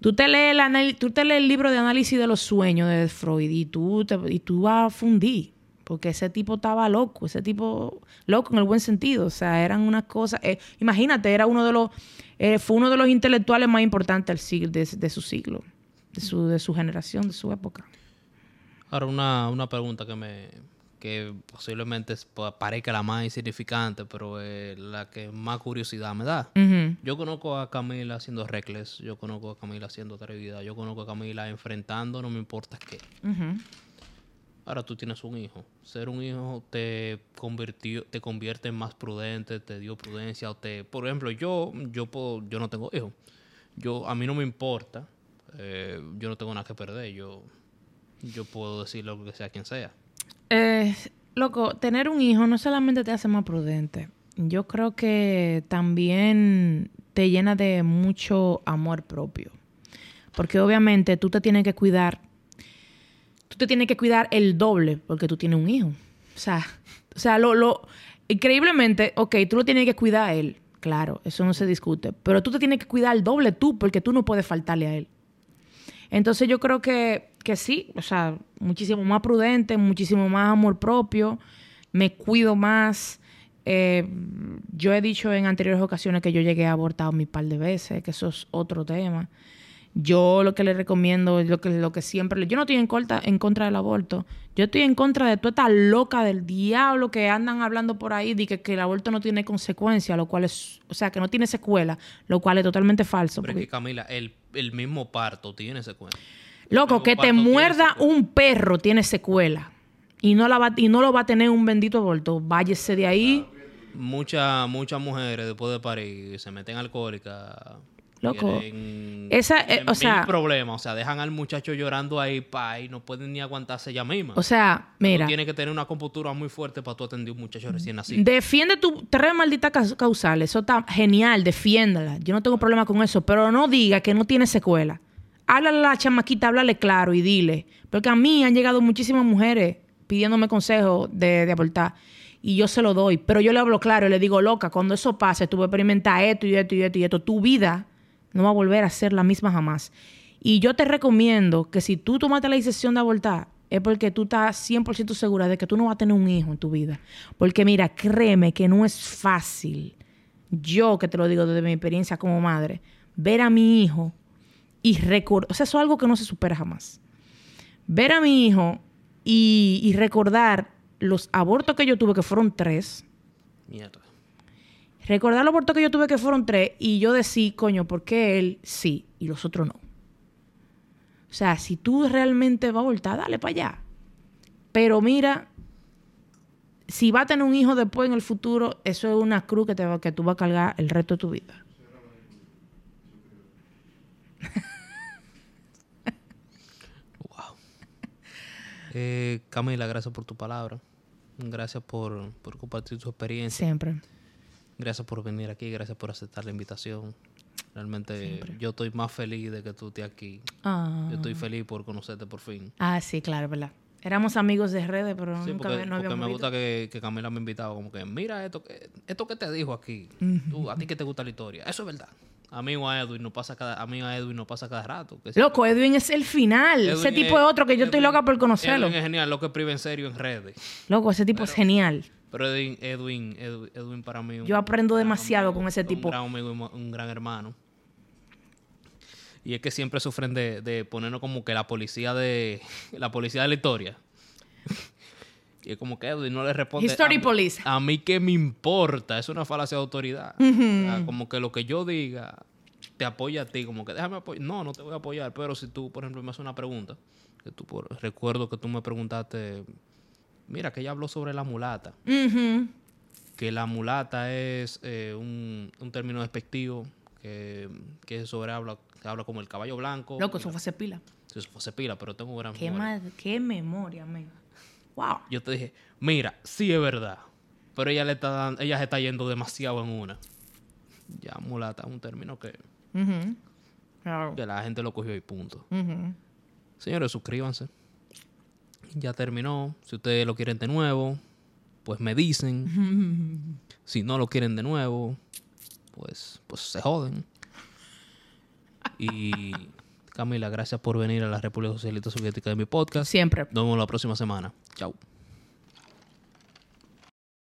Tú te, lees el anal- tú te lees el libro de análisis de los sueños de Freud y tú, te- y tú vas a fundir. Porque ese tipo estaba loco, ese tipo loco en el buen sentido. O sea, eran unas cosas. eh, imagínate, era uno de los. Eh, fue uno de los intelectuales más importantes del siglo, de, de su siglo, de su, de su generación, de su época. Ahora, una, una pregunta que me que posiblemente es- pa- parezca la más insignificante, pero es la que más curiosidad me da. Yo conozco a Camila haciendo reckless, yo conozco a Camila haciendo atrevida, yo conozco a Camila enfrentando, no me importa qué. Ahora tú tienes un hijo. Ser un hijo te convirtió, te convierte en más prudente, te dio prudencia. Por ejemplo, yo, yo puedo, yo no tengo hijo. Yo, a mí no me importa. eh, yo no tengo nada que perder. Yo, yo puedo decir lo que sea quien sea. Eh, loco, tener un hijo no solamente te hace más prudente, yo creo que también te llena de mucho amor propio. Porque obviamente tú te tienes que cuidar, tú te tienes que cuidar el doble porque tú tienes un hijo. O sea, o sea, lo, lo, increíblemente, ok, tú lo tienes que cuidar a él, claro, eso no se discute, pero tú te tienes que cuidar el doble tú porque tú no puedes faltarle a él. Entonces yo creo que, que sí, o sea, muchísimo más prudente, muchísimo más amor propio, me cuido más. Eh, yo he dicho en anteriores ocasiones que yo llegué a abortar mi par de veces, que eso es otro tema. Yo lo que le recomiendo, lo que, lo que siempre... le- Yo no estoy en contra, en contra del aborto. Yo estoy en contra de toda esta loca del diablo que andan hablando por ahí de que, que el aborto no tiene consecuencia, lo cual es... O sea, que no tiene secuela, lo cual es totalmente falso. Pero es porque- que Camila, el, el mismo parto tiene secuencia. Loco, que te muerda secuela. un perro tiene secuela. Y no, la va, y no lo va a tener un bendito aborto. Váyese de ahí. Muchas muchas mujeres después de parir se meten alcohólicas. Loco, esa, eh, o sea- mil problemas. O sea, dejan al muchacho llorando ahí, pa, y no pueden ni aguantarse ella misma. O sea, mira. Tú tienes que tener una compostura muy fuerte para tú atender a un muchacho recién nacido. Defiende tu tres malditas causales. Eso está genial, defiéndala. Yo no tengo problema con eso, pero no diga que no tiene secuela. Háblale a la chamaquita, háblale claro y dile. Porque a mí han llegado muchísimas mujeres pidiéndome consejo de, de abortar. Y yo se lo doy. Pero yo le hablo claro y le digo, loca, cuando eso pase, tú vas a experimentar esto y esto y esto y esto. Tu vida no va a volver a ser la misma jamás. Y yo te recomiendo que si tú tomaste la decisión de abortar, es porque tú estás 100% segura de que tú no vas a tener un hijo en tu vida. Porque mira, créeme que no es fácil. Yo, que te lo digo desde mi experiencia como madre, ver a mi hijo y recordar, o sea, eso es algo que no se supera jamás. Ver a mi hijo y, y recordar los abortos que yo tuve, que fueron tres, Mierda. Recordar los abortos que yo tuve, que fueron tres, y yo decir, coño, ¿por qué él sí y los otros no? O sea, si tú realmente vas a abortar, dale para allá. Pero mira, si va a tener un hijo después en el futuro, eso es una cruz que, te va, que tú vas a cargar el resto de tu vida. Wow. Eh, Camila, gracias por tu palabra. Gracias por, por compartir tu experiencia. Siempre. Gracias por venir aquí. Gracias por aceptar la invitación. Realmente yo estoy más feliz de que tú estés aquí. Ah. Yo estoy feliz por conocerte por fin. Ah, sí, claro, verdad. Éramos amigos de redes, pero Sí, nunca porque, no porque me gusta que, que Camila me ha invitado. Como que, mira esto que, esto que te dijo aquí. Tú, a ti que te gusta la historia. Eso es verdad. A mí o a Edwin no pasa cada, a mí a Edwin no pasa cada rato. que sí. Loco, Edwin es el final. ese tipo es otro que yo estoy loca por conocerlo. Edwin es genial, lo que priva en serio en redes. Loco, ese tipo es genial. Pero Edwin, Edwin, Edwin, Edwin para mí. un Yo aprendo demasiado amigo, con ese un tipo. gran amigo un gran hermano. Y es que siempre sufren de, de ponernos como que la policía de la policía de la historia. y es como que Edwin no le responde. History a mí- police. A mí que me importa, es una falacia de autoridad. O sea, como que lo que yo diga te apoya a ti, como que déjame apoyar. No, no te voy a apoyar, pero si tú, por ejemplo, me haces una pregunta, que tú por- recuerdo que tú me preguntaste, mira, que ella habló sobre la mulata, que la mulata es eh, un, un término despectivo que, que sobre habla, que habla como el caballo blanco. Loco, eso fue hace pila. Eso fuese pila, pero tengo gran Qué, memoria. mal- qué memoria, amigo. Wow. Yo te dije, mira, sí es verdad, pero ella le está dando, ella se está yendo demasiado en una. Ya mulata es un término que. Claro. que la gente lo cogió y punto. Señores, suscríbanse. Ya terminó. Si ustedes lo quieren de nuevo, pues me dicen. Si no lo quieren de nuevo, pues, pues se joden. Y Camila, gracias por venir a la República Socialista Soviética de mi podcast. Siempre. Nos vemos la próxima semana. Chao.